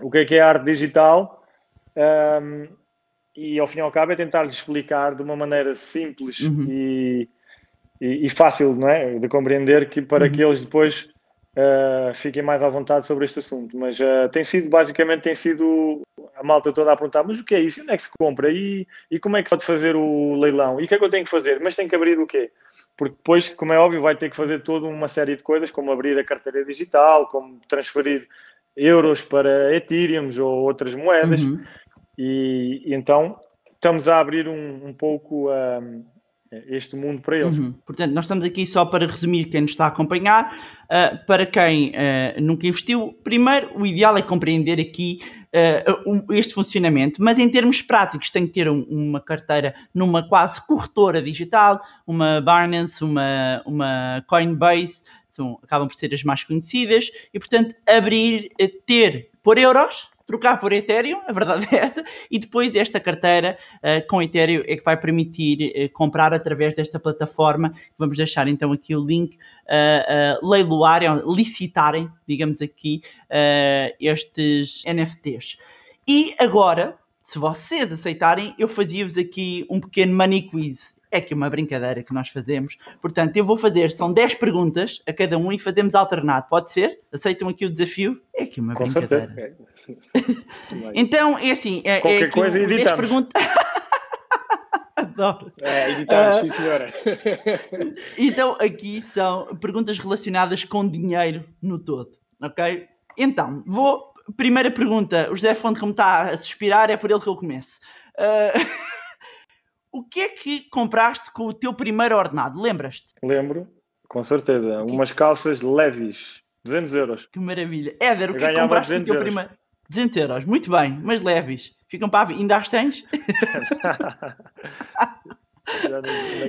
o que é que é a arte digital. Um, e ao fim e ao cabo é tentar lhe explicar de uma maneira simples uhum. e, e, e, fácil não é? de compreender que para uhum. que eles depois uh, fiquem mais à vontade sobre este assunto. Mas uh, tem sido, basicamente, tem sido a malta toda a perguntar: mas o que é isso? Onde é que se compra? E, e como é que pode fazer o leilão? E o que é que eu tenho que fazer? Mas tem que abrir o quê? Porque depois, como é óbvio, vai ter que fazer toda uma série de coisas, como abrir a carteira digital, como transferir euros para Ethereum ou outras moedas. Uhum. E, e, então estamos a abrir um, um pouco. Um, este mundo para eles. Uhum. Portanto, nós estamos aqui só para resumir quem nos está a acompanhar. Uh, para quem uh, nunca investiu, primeiro, o ideal é compreender aqui uh, este funcionamento, mas em termos práticos, tem que ter um, uma carteira numa quase corretora digital, uma Binance, uma, uma Coinbase, são, acabam por ser as mais conhecidas, e portanto, abrir, ter por euros trocar por Ethereum, a verdade é essa, e depois esta carteira uh, com Ethereum é que vai permitir uh, comprar através desta plataforma. Vamos deixar então aqui o link, uh, leiloarem, licitarem, digamos aqui, estes NFTs. E agora se vocês aceitarem, eu fazia-vos aqui um pequeno money quiz. É que uma brincadeira que nós fazemos. Portanto, eu vou fazer, são 10 perguntas a cada um e fazemos alternado. Pode ser? Aceitam aqui o desafio? É que uma Com brincadeira. certeza. Então, é assim, é, Qualquer é coisa o 10 editamos. perguntas. Adoro. É, editamos, Ah. sim, senhora. Então, aqui são perguntas relacionadas com dinheiro no todo, ok? Então, vou. Primeira pergunta, o José Fonte, como está a suspirar, é por ele que eu começo. Ah, o que é que compraste com o teu primeiro ordenado? Lembras-te? Lembro, com certeza. Umas calças leves, 200 euros. Que maravilha. Éder, o que é que compraste com o 200 teu euros. primeiro. 200 euros, muito bem, mas leves. Ficam para a. Ainda as tens?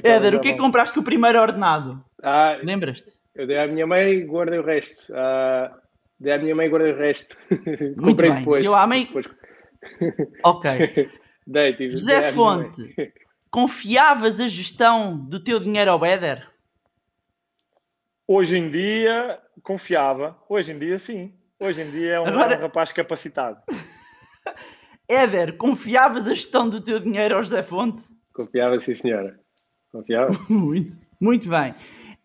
Éder, o que é que compraste com o primeiro ordenado? Ah, Lembras-te? eu dei à minha mãe e guardei o resto. Ah, dei à minha mãe e guardei o resto. Muito Comprei bem. depois. Eu à mãe- Depois- Ok. Dei, tive, dei José minha Fonte. Confiavas a gestão do teu dinheiro ao Éder? Hoje em dia, confiava. Hoje em dia, sim. Hoje em dia é um, Agora- é um rapaz capacitado. Éder, confiavas a gestão do teu dinheiro ao José Fonte? Confiava, sim, senhora. Confiava. Muito, muito bem.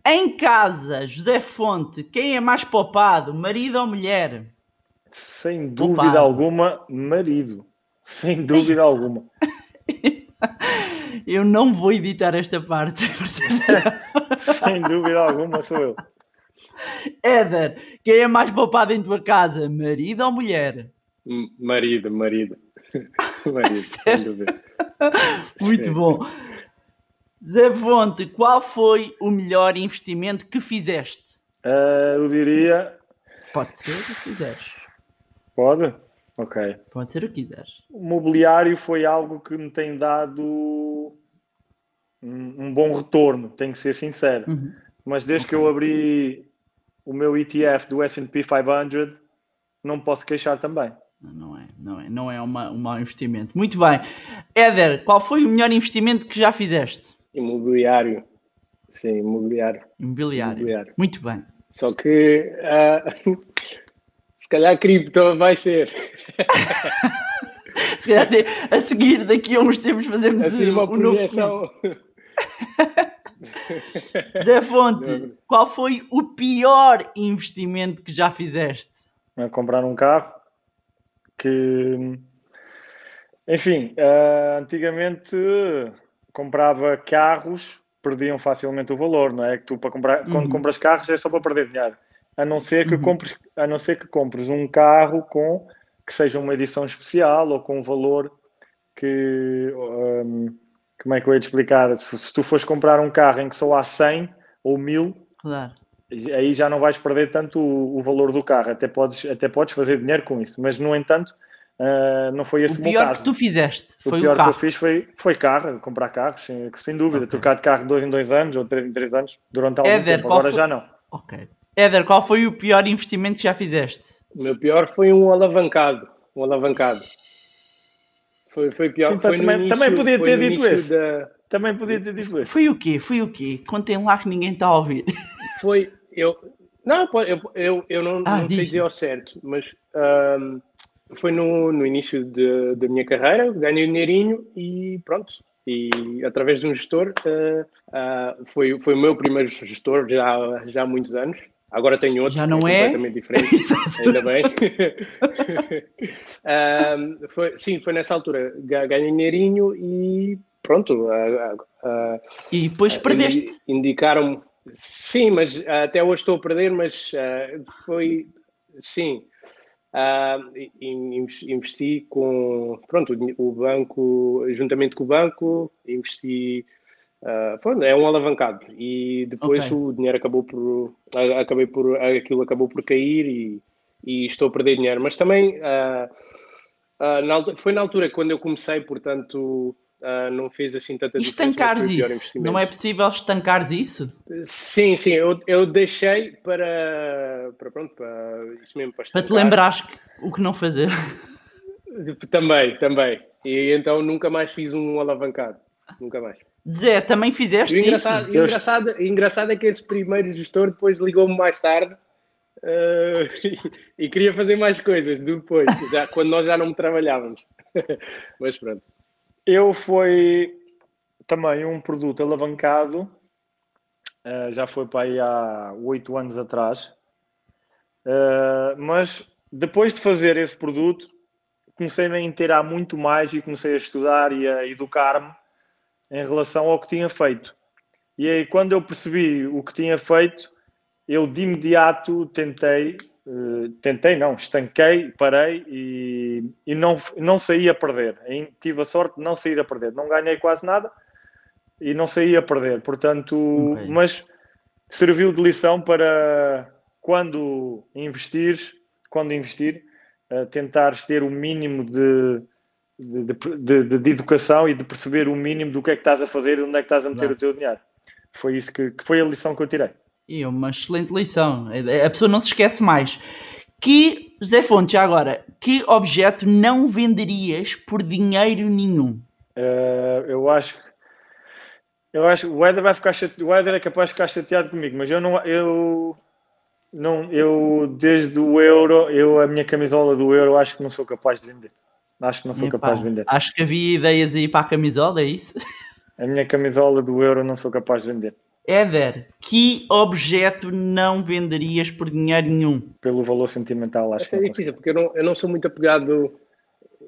Em casa, José Fonte, quem é mais poupado, marido ou mulher? Sem dúvida Opa. alguma, marido. Sem dúvida alguma. Eu não vou editar esta parte. Sem dúvida alguma, sou eu. Éder, quem é mais poupado em tua casa, marido ou mulher? M- Marido, marido. marido, sem dúvida. Muito Sim. bom. Zé Fonte, qual foi o melhor investimento que fizeste? Ah, eu diria. Pode ser que quiseres. Pode? Ok. Pode ser o que quiseres. O mobiliário foi algo que me tem dado um, um bom retorno, tenho que ser sincero. Uhum. Mas desde que eu abri o meu ETF do S&P 500, não me posso queixar também. Não é, não é, não é uma, um mau investimento. Muito bem. Éder, qual foi o melhor investimento que já fizeste? Imobiliário. Sim, imobiliário. Imobiliário. Imobiliário. Muito bem. Só que se calhar cripto vai ser. Se calhar até a seguir, daqui a uns tempos, fazemos Assim uma o novo. Zé Fonte, qual foi o pior investimento que já fizeste? A comprar um carro que, enfim, ah, antigamente comprava carros, perdiam facilmente o valor, não é? Que tu para comprar, quando Uhum. compras carros é só para perder dinheiro. A não ser que compres, a não ser que compres um carro com que seja uma edição especial ou com um valor que hum, como é que eu ia te explicar? Se, se tu fores comprar um carro em que só há 100 ou 1000, Claro. aí já não vais perder tanto o, o valor do carro, até podes, até podes fazer dinheiro com isso, mas no entanto, ah, não foi esse O o pior caso. que tu fizeste O foi o pior que eu fiz foi, foi carro, comprar carros, sem, sem dúvida, Ok. trocar de carro dois em dois anos ou três em três anos, durante algum Éder, tempo, agora foi- já não. Ok. Éder, qual foi o pior investimento que já fizeste? O meu pior foi um alavancado. Um alavancado. Foi, foi pior. Sim, foi no também- início- também podia ter dito esse. da- Também podia ter dito isso. Foi o quê? Foi o quê? Contem lá que ninguém está a ouvir. Foi. Eu, não, eu, eu, eu não, Ah, não sei diz. dizer ao certo, mas ahm, foi no, no início de- da minha carreira, ganhei um dinheirinho e pronto. E através de um gestor, ah, ah, foi, foi o meu primeiro gestor já, já há muitos anos. Agora tenho outro, Já não que é? completamente diferente, ainda bem. Ahm, foi, sim, foi nessa altura. Ga- Ganhei dinheirinho e pronto. ah, ah, E depois perdeste. Indi- Indicaram-me. Sim, mas até hoje estou a perder, mas ah, foi. Sim. In- in- investi com. Pronto, o banco, juntamente com o banco, investi. Ah, é um alavancado. E depois Ok. o dinheiro acabou por. Acabei por. Aquilo acabou por cair e, e estou a perder dinheiro. Mas também. ah, ah, na foi na altura quando eu comecei, portanto. não fez assim tanta E estancares pior isso? Não é possível estancares isso? Sim, sim, eu, eu deixei para, para pronto, para isso mesmo, para, Para te estancar. lembrares que- o que não fazer. Também, também. E então nunca mais fiz um alavancado. Nunca mais. Zé, também fizeste E o isso? engraçado, e o engraçado, o engraçado é que esse primeiro gestor depois ligou-me mais tarde eh, e, e queria fazer mais coisas depois, já, quando nós já não trabalhávamos. Mas pronto. Eu foi também um produto alavancado, uh, já foi para aí há oito anos atrás, uh, mas depois de fazer esse produto, comecei a inteirar muito mais e comecei a estudar e a educar-me em relação ao que tinha feito. E aí, quando eu percebi o que tinha feito, eu de imediato tentei, uh, tentei não, estanquei, parei e, e não, não saí a perder. Aí, tive a sorte de não sair a perder. Não ganhei quase nada e não saí a perder. Portanto, okay. mas serviu de lição para quando investires, quando investir, uh, tentares ter o mínimo de, de, de, de, educação e de perceber o mínimo do que é que estás a fazer e onde é que estás a meter o teu dinheiro. Foi isso que, que, foi a lição que eu tirei. E é uma excelente lição. A pessoa não se esquece mais. Que, José Fonte, já agora, que objeto não venderias por dinheiro nenhum? Uh, eu acho que eu acho que o Éder vai ficar chateado, o Éder é capaz de ficar chateado comigo, mas eu não, eu não, eu desde o Euro, eu a minha camisola do Euro acho que não sou capaz de vender. Acho que não sou Epa, capaz de vender. Acho que havia ideias aí para a camisola, é isso? A minha camisola do Euro não sou capaz de vender. Éder, que objeto não venderias por dinheiro nenhum? Pelo valor sentimental, acho que é difícil, porque eu não, eu não sou muito apegado.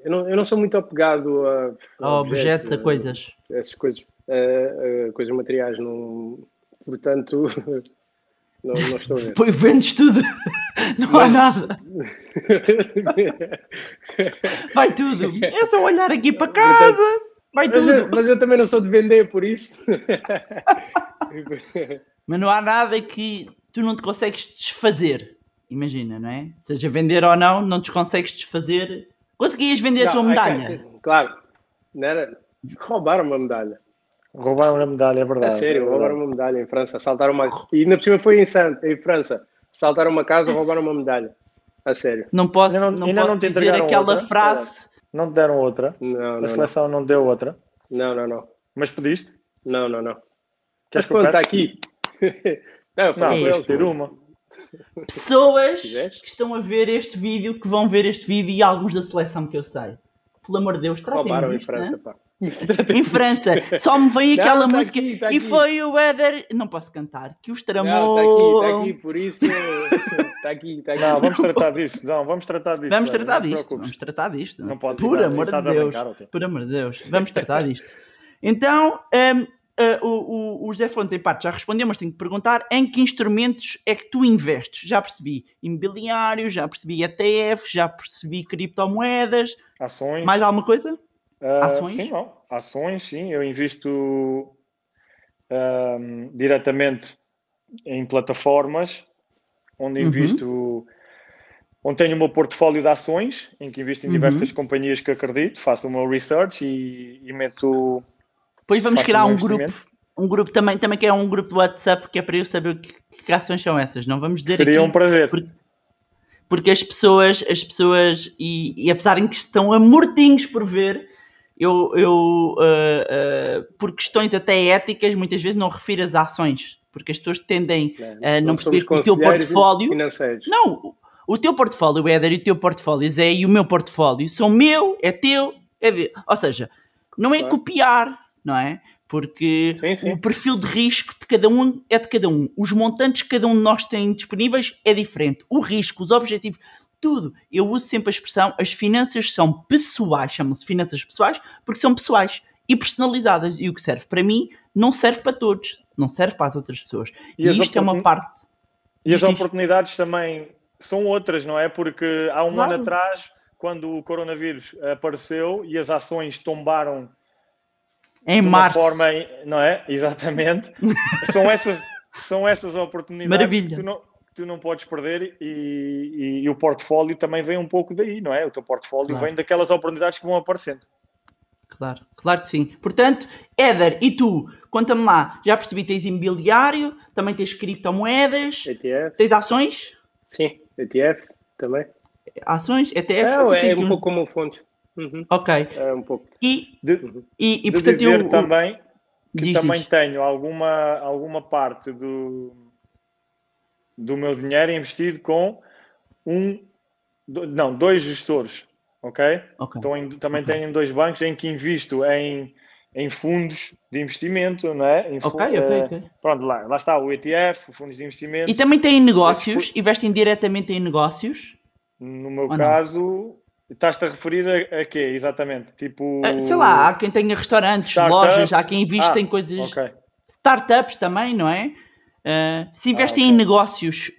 Eu não, eu não sou muito apegado a, a, a objetos, a, a coisas. Essas coisas uh, uh, coisas materiais. Não, portanto, não, não estou a ver. Pois vendes tudo, não Mas... há nada. Vai tudo. É só olhar aqui para casa. Vai tudo. Mas eu, mas eu também não sou de vender, por isso. mas não há nada que tu não te consegues desfazer. Imagina, não é? Seja vender ou não, não te consegues desfazer. Conseguias vender não, a tua medalha? É claro, não era roubar uma medalha. Roubaram a medalha, é verdade. É sério, é verdade. roubaram uma medalha em França. Saltaram uma... E ainda por cima foi em, em França. Saltaram uma casa, roubaram uma medalha. A sério. Não posso, não, não posso não dizer aquela outra? frase. Não te deram outra? Não, não. A seleção não. não deu outra? Não, não, não. Mas pediste? Não, não, não. Queres que está aqui. não, não é ter uma. Pessoas que estão a ver este vídeo, que vão ver este vídeo e alguns da seleção que eu sei. Pelo amor de Deus, Roubaram em França, né? pá em França. Só me vem aquela não, tá música aqui, tá e foi o Éder. Não posso cantar, que os tramou. Está aqui, está aqui, por isso. Está aqui, está aqui. Não, vamos tratar disso. Não, vamos tratar disto. Vamos tratar disto. Vamos tratar disto. Não pode Por amor de Deus. Okay. Por amor de Deus. Vamos tratar disto. Então, um, Uh, o, o, José Fonte, em parte, já respondeu, mas tenho que perguntar em que instrumentos é que tu investes? Já percebi imobiliário, já percebi ETF, já percebi criptomoedas. Ações. Mais alguma coisa? Uh, ações? Sim, não. Ações, sim. Eu invisto um, diretamente em plataformas onde uhum. invisto, onde tenho o meu portfólio de ações, em que invisto em uhum. diversas companhias que acredito, faço o meu research e, e meto. Depois vamos criar um grupo, um grupo também, também que é um grupo do WhatsApp que é para eu saber que, que ações são essas. Não vamos dizer Seria aqui, um prazer. Porque, porque as pessoas, as pessoas, e, e apesar de que estão a mortinhos por ver, eu, eu uh, uh, por questões até éticas, muitas vezes não refiro as ações, porque as pessoas tendem a não, não perceber que o teu portfólio. Não, o teu portfólio, Éder, e o teu portfólio Zé, e o meu portfólio são meu, é teu, é de... ou seja, não é claro. copiar, não é? Porque sim, sim. o perfil de risco de cada um é de cada um. Os montantes que cada um de nós tem disponíveis é diferente. O risco, os objetivos tudo. Eu uso sempre a expressão as finanças são pessoais, chamam-se finanças pessoais, porque são pessoais e personalizadas. E o que serve para mim não serve para todos, não serve para as outras pessoas. E, e isto é uma parte. E as oportunidades também são outras, não é? Porque há um claro. ano atrás, quando o coronavírus apareceu e as ações tombaram em de março. forma, não é? Exatamente. são essas são essas oportunidades Maravilha. que tu não, tu não podes perder e, e, e, o portfólio também vem um pouco daí, não é? O teu portfólio claro. vem daquelas oportunidades que vão aparecendo. Claro, claro que sim. Portanto, Éder, e tu? Conta-me lá, já percebi, tens imobiliário, também tens criptomoedas, ETF. tens ações? Sim, ETF também. Ações, ETF? É, é um pouco como fonte. Uhum. Ok. É um pouco. E, de, e, e de portanto, dizer eu, também que diz, também diz. tenho alguma, alguma parte do do meu dinheiro investido com um, não, dois gestores, ok? Ok. Então, em- também Ok. tenho dois bancos em que invisto em, em fundos de investimento, não é? Em Ok, ok, eh, ok. Pronto, lá, lá está o ETF, fundos de investimento. E também têm negócios, investem diretamente em negócios. No meu não? caso, estás-te a referir a, a quê, exatamente? Tipo. Ah, Sei lá, há quem tenha restaurantes, Startups? lojas, há quem invista Ah, em coisas. Ok. Startups também, não é? Ah, se investem Ah, ok. em negócios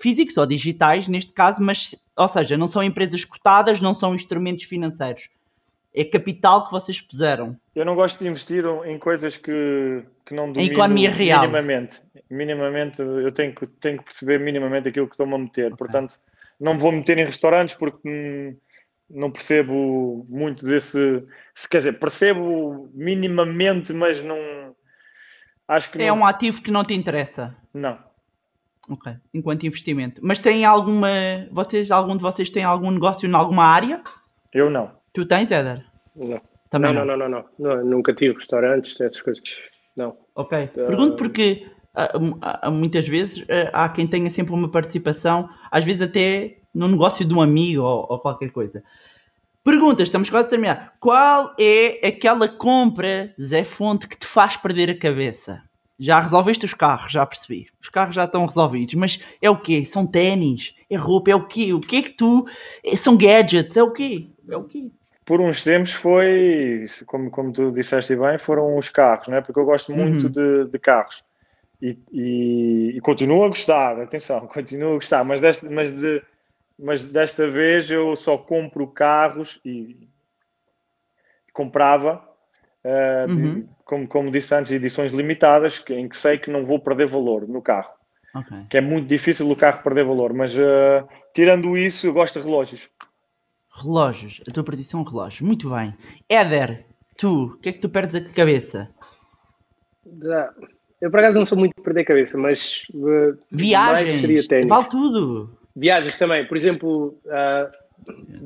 físicos ou digitais, neste caso, mas, ou seja, não são empresas cotadas, não são instrumentos financeiros. É capital que vocês puseram. Eu não gosto de investir em coisas que, que não domino economia real. minimamente. Minimamente, eu tenho que, tenho que perceber minimamente aquilo que estou-me a meter. Portanto, não me vou meter em restaurantes porque hum, não percebo muito desse. se- Quer dizer, percebo minimamente, mas não. Acho que É não. um ativo que não te interessa. Não. Ok. Enquanto investimento. Mas tem alguma. Vocês, algum de vocês tem algum negócio em alguma área? Eu não. Tu tens, Éder? Não. Também não, não, não, não, não, não. Nunca tive restaurantes, essas coisas. Não. Ok. Pergunto porque ah, ah, muitas vezes ah, há quem tenha sempre uma participação, às vezes até no negócio de um amigo ou, ou qualquer coisa. Perguntas, estamos quase a terminar. Qual é aquela compra, Zé Fonte, que te faz perder a cabeça? Já resolveste os carros, já percebi. Os carros já estão resolvidos, mas é o quê? São ténis? É roupa? É o quê? O que é que tu. é- São gadgets? É o quê? É o quê? Por uns tempos foi, como, como tu disseste bem, foram os carros, né? porque eu gosto muito Uhum. de, de carros. E, e, e continuo a gostar, atenção, continuo a gostar, mas desta, mas, de, mas desta vez eu só compro carros e comprava, de- Uhum. como, como disse antes, edições limitadas, que- em que sei que não vou perder valor no carro. Ok. Que é muito difícil o carro perder valor, mas eh, tirando isso, eu gosto de relógios. Relógios. A tua perdição é um relógio. Muito bem. Éder, tu, o que é que tu perdes a cabeça? Eu por acaso não sou muito de perder cabeça, mas uh, Viagens. Vale tudo. Viagens também, por exemplo, ah,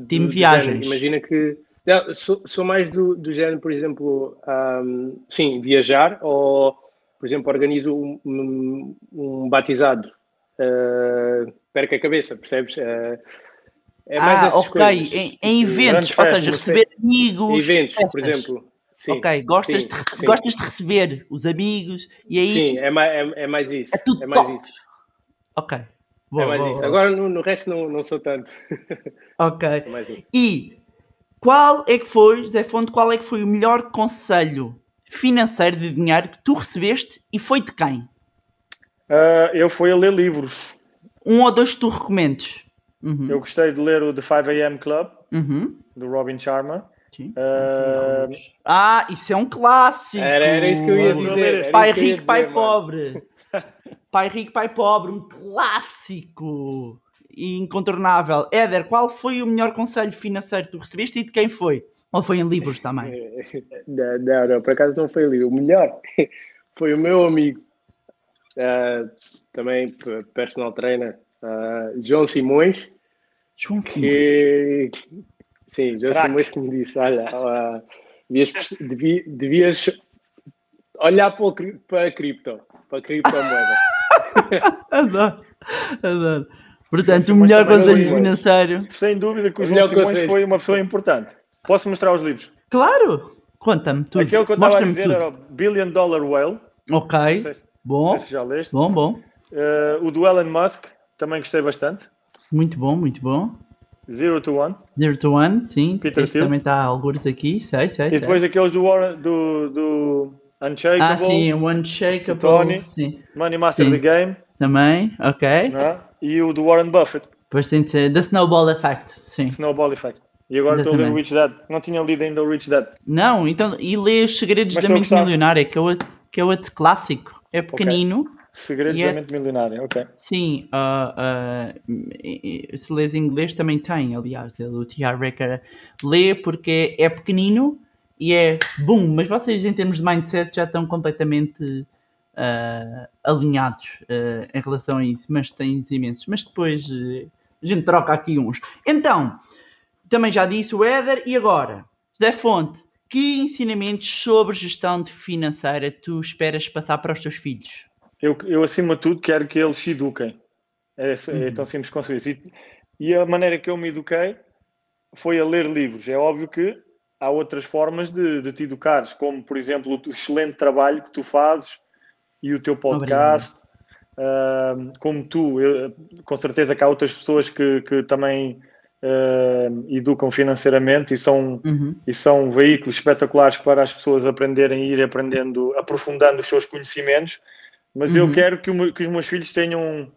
Time viagens. Imagina que não, sou, sou mais do, do género, por exemplo, ahm, sim, viajar ou, por exemplo, organizo um, um, um batizado, ah, perca a cabeça, percebes? Ah, é mais ah, ok. coisas. Em, em eventos, grandes ou festas, seja, receber amigos. Eventos, por festas. exemplo. Sim, ok, gostas, sim, de, sim. gostas de receber os amigos e aí. Sim, é mais, é, é mais isso. É tudo mais top. isso. Ok. Boa, é mais boa, isso. boa. Agora no, no resto não, não sou tanto. Ok. É. E qual é que foi, José Fonte, qual é que foi o melhor conselho financeiro de dinheiro que tu recebeste e foi de quem? Ah, eu fui a ler livros. Um ou dois que tu recomendes? Uhum. Eu gostei de ler o The 5am Club, Uhum. do Robin Sharma. Sim. Ah, Ah, isso é um clássico. Era, era isso que eu ia dizer. Pai rico, pai pobre. pai rico, pai pobre, um clássico e incontornável. Éder, qual foi o melhor conselho financeiro que tu recebeste e de quem foi? Ou foi em livros também? Não, não, não, por acaso não foi ali. O melhor foi o meu amigo, ah, também personal trainer, ah, João Simões, João Simão. que sim, João. Simões que me disse, olha, ah, devias, devias olhar para, o para a cripto, para a criptomoeda. Adoro, adoro. Portanto, o melhor conselho é muito financeiro. sem dúvida que o O João Simões conselho. foi uma pessoa importante. Posso mostrar os livros? Claro! Conta-me tudo. Aquele que eu estava a Mostra-me dizer tudo. era o Billion Dollar Whale. Ok. Não sei, se- não Bom, sei se já leste. bom, bom. Ah, o do Elon Musk, também gostei bastante. Muito bom, muito bom. Zero to One. Zero to One, sim. Peter este Thiel. também está a algures aqui, sei, sei. E sei. depois aqueles do, Warren, do, do Unshakable, Ah, sim, o Unshakable. Tony. Sim. Money Master Sim. the Game Também, ok. é? e o do Warren Buffett, Depois tem de ser The Snowball Effect, sim. Snowball Effect. E agora estou a ler o. Rich Dad. Não tinha lido ainda o Rich Dad. Não, então, e lê Os Segredos Mas da Mente. Milionária, que é outro, que é outro clássico. É pequenino. Segredos E é- da Mente Milionária. Ok. Sim, e- e- se lês em inglês também tem, aliás, ele, o T.R. Recker lê porque é pequenino e é boom, mas vocês em termos de mindset já estão completamente ah, alinhados ah, em relação a isso, mas tens imensos. Mas depois eh, a gente troca aqui uns. Então, também já disse o Éder, e agora, José Fonte, que ensinamentos sobre gestão de financeira tu esperas passar para os teus filhos? Eu, eu, acima de tudo, quero que eles se eduquem. É, é tão simples quanto isso. E, e a maneira que eu me eduquei foi a ler livros. É óbvio que há outras formas de, de te educares, como, por exemplo, o excelente trabalho que tu fazes e o teu podcast. Uh, como tu, eu, com certeza que há outras pessoas que, que também uh, educam financeiramente e são, Uhum. e são veículos espetaculares para as pessoas aprenderem e ir aprendendo, aprofundando os seus conhecimentos. Mas eu Uhum. quero que, o que os meus filhos tenham,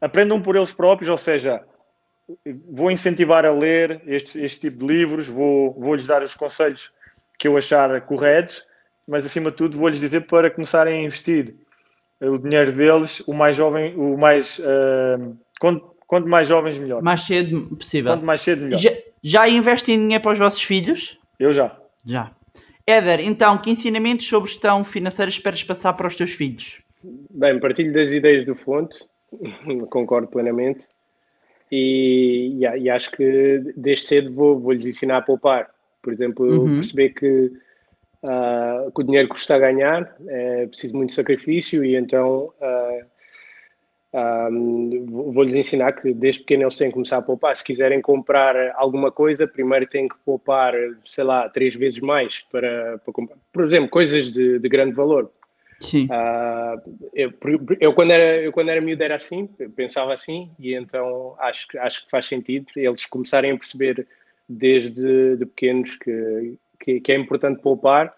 aprendam por eles próprios, ou seja, vou incentivar a ler este, este tipo de livros, vou, vou-lhes dar os conselhos que eu achar corretos, mas acima de tudo vou-lhes dizer para começarem a investir o dinheiro deles, o mais jovem, o mais ah, quanto, quanto mais jovens melhor. Mais cedo possível. Quanto mais cedo melhor. Já, já investem dinheiro para os vossos filhos? Eu já. Já. Éder, então, que ensinamentos sobre gestão financeira esperas passar para os teus filhos? Bem, partilho das ideias do Fonte, concordo plenamente. E, e e acho que desde cedo vou, vou-lhes ensinar a poupar. Por exemplo, Uhum. perceber que, ah, que o dinheiro custa a ganhar, é preciso muito sacrifício, e então ah, ah, vou- vou-lhes ensinar que desde pequeno eles têm que começar a poupar. Se quiserem comprar alguma coisa, primeiro têm que poupar, sei lá, três vezes mais para, para comprar. Por exemplo, coisas de, de grande valor. Sim. Ah, eu, eu quando era eu quando era miúdo era assim, eu pensava assim e então acho que acho que faz sentido eles começarem a perceber desde de pequenos que, que, que é importante poupar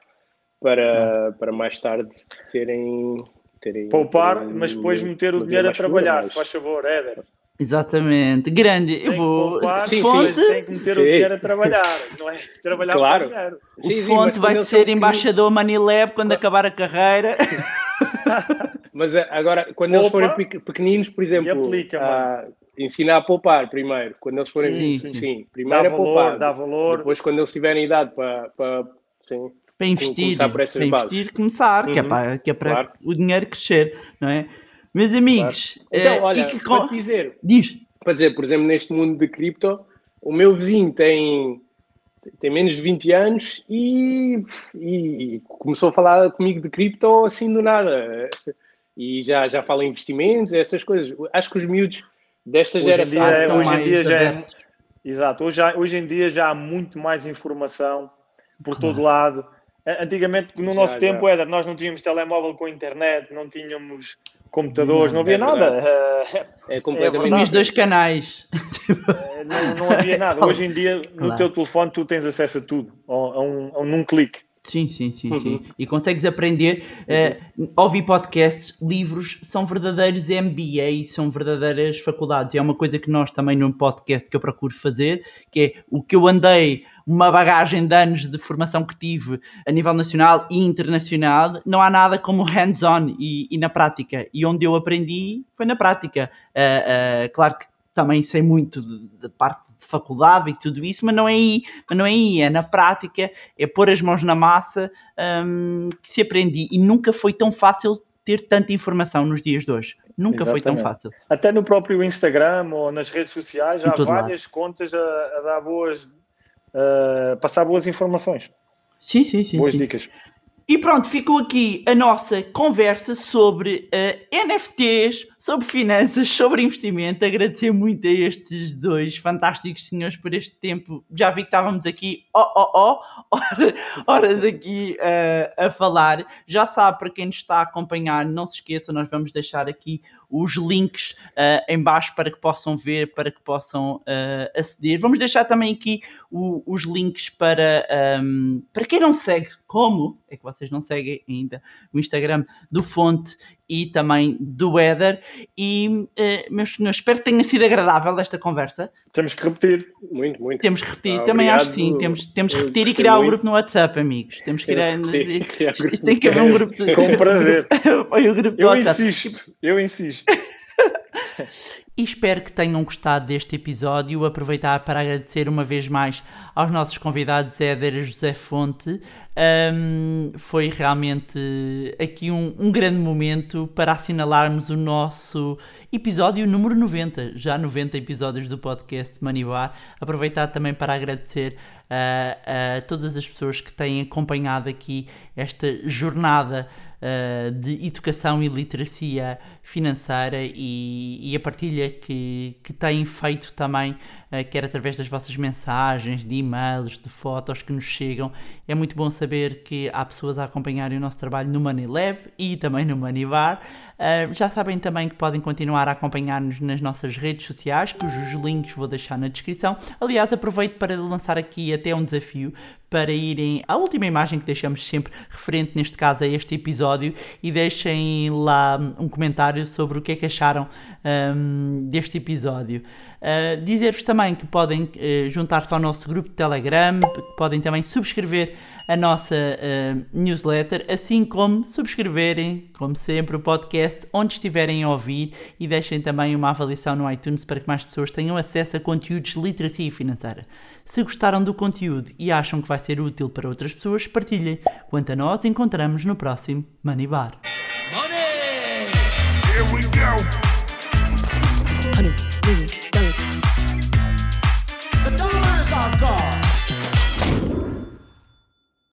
para, para mais tarde terem, terem Poupar, terem mas depois meter o dinheiro a trabalhar, mais- se faz favor, Éder. Exatamente. Grande. Tem Eu que vou. poupar, Sim, fonte, mas tem que meter o Sim. dinheiro a trabalhar, não é trabalhar Claro. para o dinheiro. o Sim, sim, Fonte vai eles ser embaixador Manilab quando acabar a carreira. Mas eh, agora, quando eles Poupa forem pe- pequeninos, por exemplo, aplica, ah, ensinar a poupar primeiro. Quando eles forem Sim, sim, sim. primeiro Dá a valor, poupar. dá valor. Depois, quando eles tiverem idade para, para sim, para investir, começar para bases. investir, começar, que é Uhum. para, que é para Claro. o dinheiro crescer, não é? Meus amigos, Então, eh, olha, e que para dizer, diz, para dizer, por exemplo, neste mundo de cripto, o meu vizinho tem, tem menos de 20 anos e, e- e começou a falar comigo de cripto assim do nada. E já, já fala em investimentos, essas coisas. Acho que os miúdos desta Hoje em geração dia estão hoje em dia já é-. Exato, hoje, hoje em dia já há muito mais informação por todo lado. Antigamente, no Já, nosso já. tempo, era, nós não tínhamos telemóvel com internet, não tínhamos computadores, Não, não, havia é nada. é É completamente. tinhas dois canais. Não, não havia nada. Hoje em dia, no Claro. teu telefone, tu tens acesso a tudo, a, a um, a um num clique. Sim, sim, sim, Uhum. sim. E consegues aprender, eh, ouvir podcasts, livros, são verdadeiros MBA, são verdadeiras faculdades. É uma coisa que nós também no podcast que eu procuro fazer, que é o que eu andei, uma bagagem de anos de formação que tive a nível nacional e internacional, não há nada como hands-on e, e na prática. E onde eu aprendi foi na prática. Eh, eh, claro que também sei muito da parte de faculdade e tudo isso, mas não é aí, mas não é aí, é na prática, é pôr as mãos na massa hum, que se aprende. E nunca foi tão fácil ter tanta informação nos dias de hoje. Nunca foi tão Exatamente. fácil. Até no próprio Instagram ou nas redes sociais, Em há várias contas a, a dar boas, a passar boas informações, Sim, sim, sim. boas sim. dicas. E pronto, ficou aqui a nossa conversa sobre eh, NFTs, sobre finanças, sobre investimento. Agradecer muito a estes dois fantásticos senhores por este tempo. Já vi que estávamos aqui, ó, ó, ó, hora- horas aqui eh, a falar. Já sabe, para quem nos está a acompanhar, não se esqueça, nós vamos deixar aqui os links eh, em baixo para que possam ver, para que possam eh, aceder. Vamos deixar também aqui o- os links para, ahm, para quem não segue, como é que vocês não seguem ainda o Instagram do Fonte e também do Éder. E, eh, meus senhores, espero que tenha sido agradável esta conversa. Temos que repetir. Muito, muito. Temos que repetir, Ah, também acho que sim. Temos, temos que repetir e criar o muito. grupo no WhatsApp, amigos. Temos que criar. Tem que haver um grupo de. Com prazer. Foi o grupo do Eu WhatsApp. insisto, eu insisto. E espero que tenham gostado deste episódio. Aproveitar para agradecer uma vez mais aos nossos convidados Éder e José Fonte. Ahm, foi realmente aqui um, um grande momento para assinalarmos o nosso episódio número 90. Já 90 episódios do podcast Manibar. Aproveitar também para agradecer a, a todas as pessoas que têm acompanhado aqui esta jornada uh, de educação e literacia financeira e, e a partilha que, que têm feito também, uh, quer através das vossas mensagens, de e-mails, de fotos que nos chegam. É muito bom saber que há pessoas a acompanharem o nosso trabalho no Money Lab e também no Money Bar. Uh, já sabem também que podem continuar a acompanhar-nos nas nossas redes sociais, cujos links vou deixar na descrição. Aliás, aproveito para lançar aqui até um desafio para irem à última imagem que deixamos sempre referente, neste caso, a este episódio e deixem lá um comentário sobre o que é que acharam um, deste episódio. Uh, Dizer-vos também que podem uh, juntar-se ao nosso grupo de Telegram, podem também subscrever a nossa uh, newsletter, assim como subscreverem, como sempre, o podcast onde estiverem a ouvir e deixem também uma avaliação no iTunes para que mais pessoas tenham acesso a conteúdos de literacia financeira. Se gostaram do conteúdo e acham que vai ser útil para outras pessoas, partilhem. Quanto a nós, encontramos no próximo Money Bar. Here we go. Honey.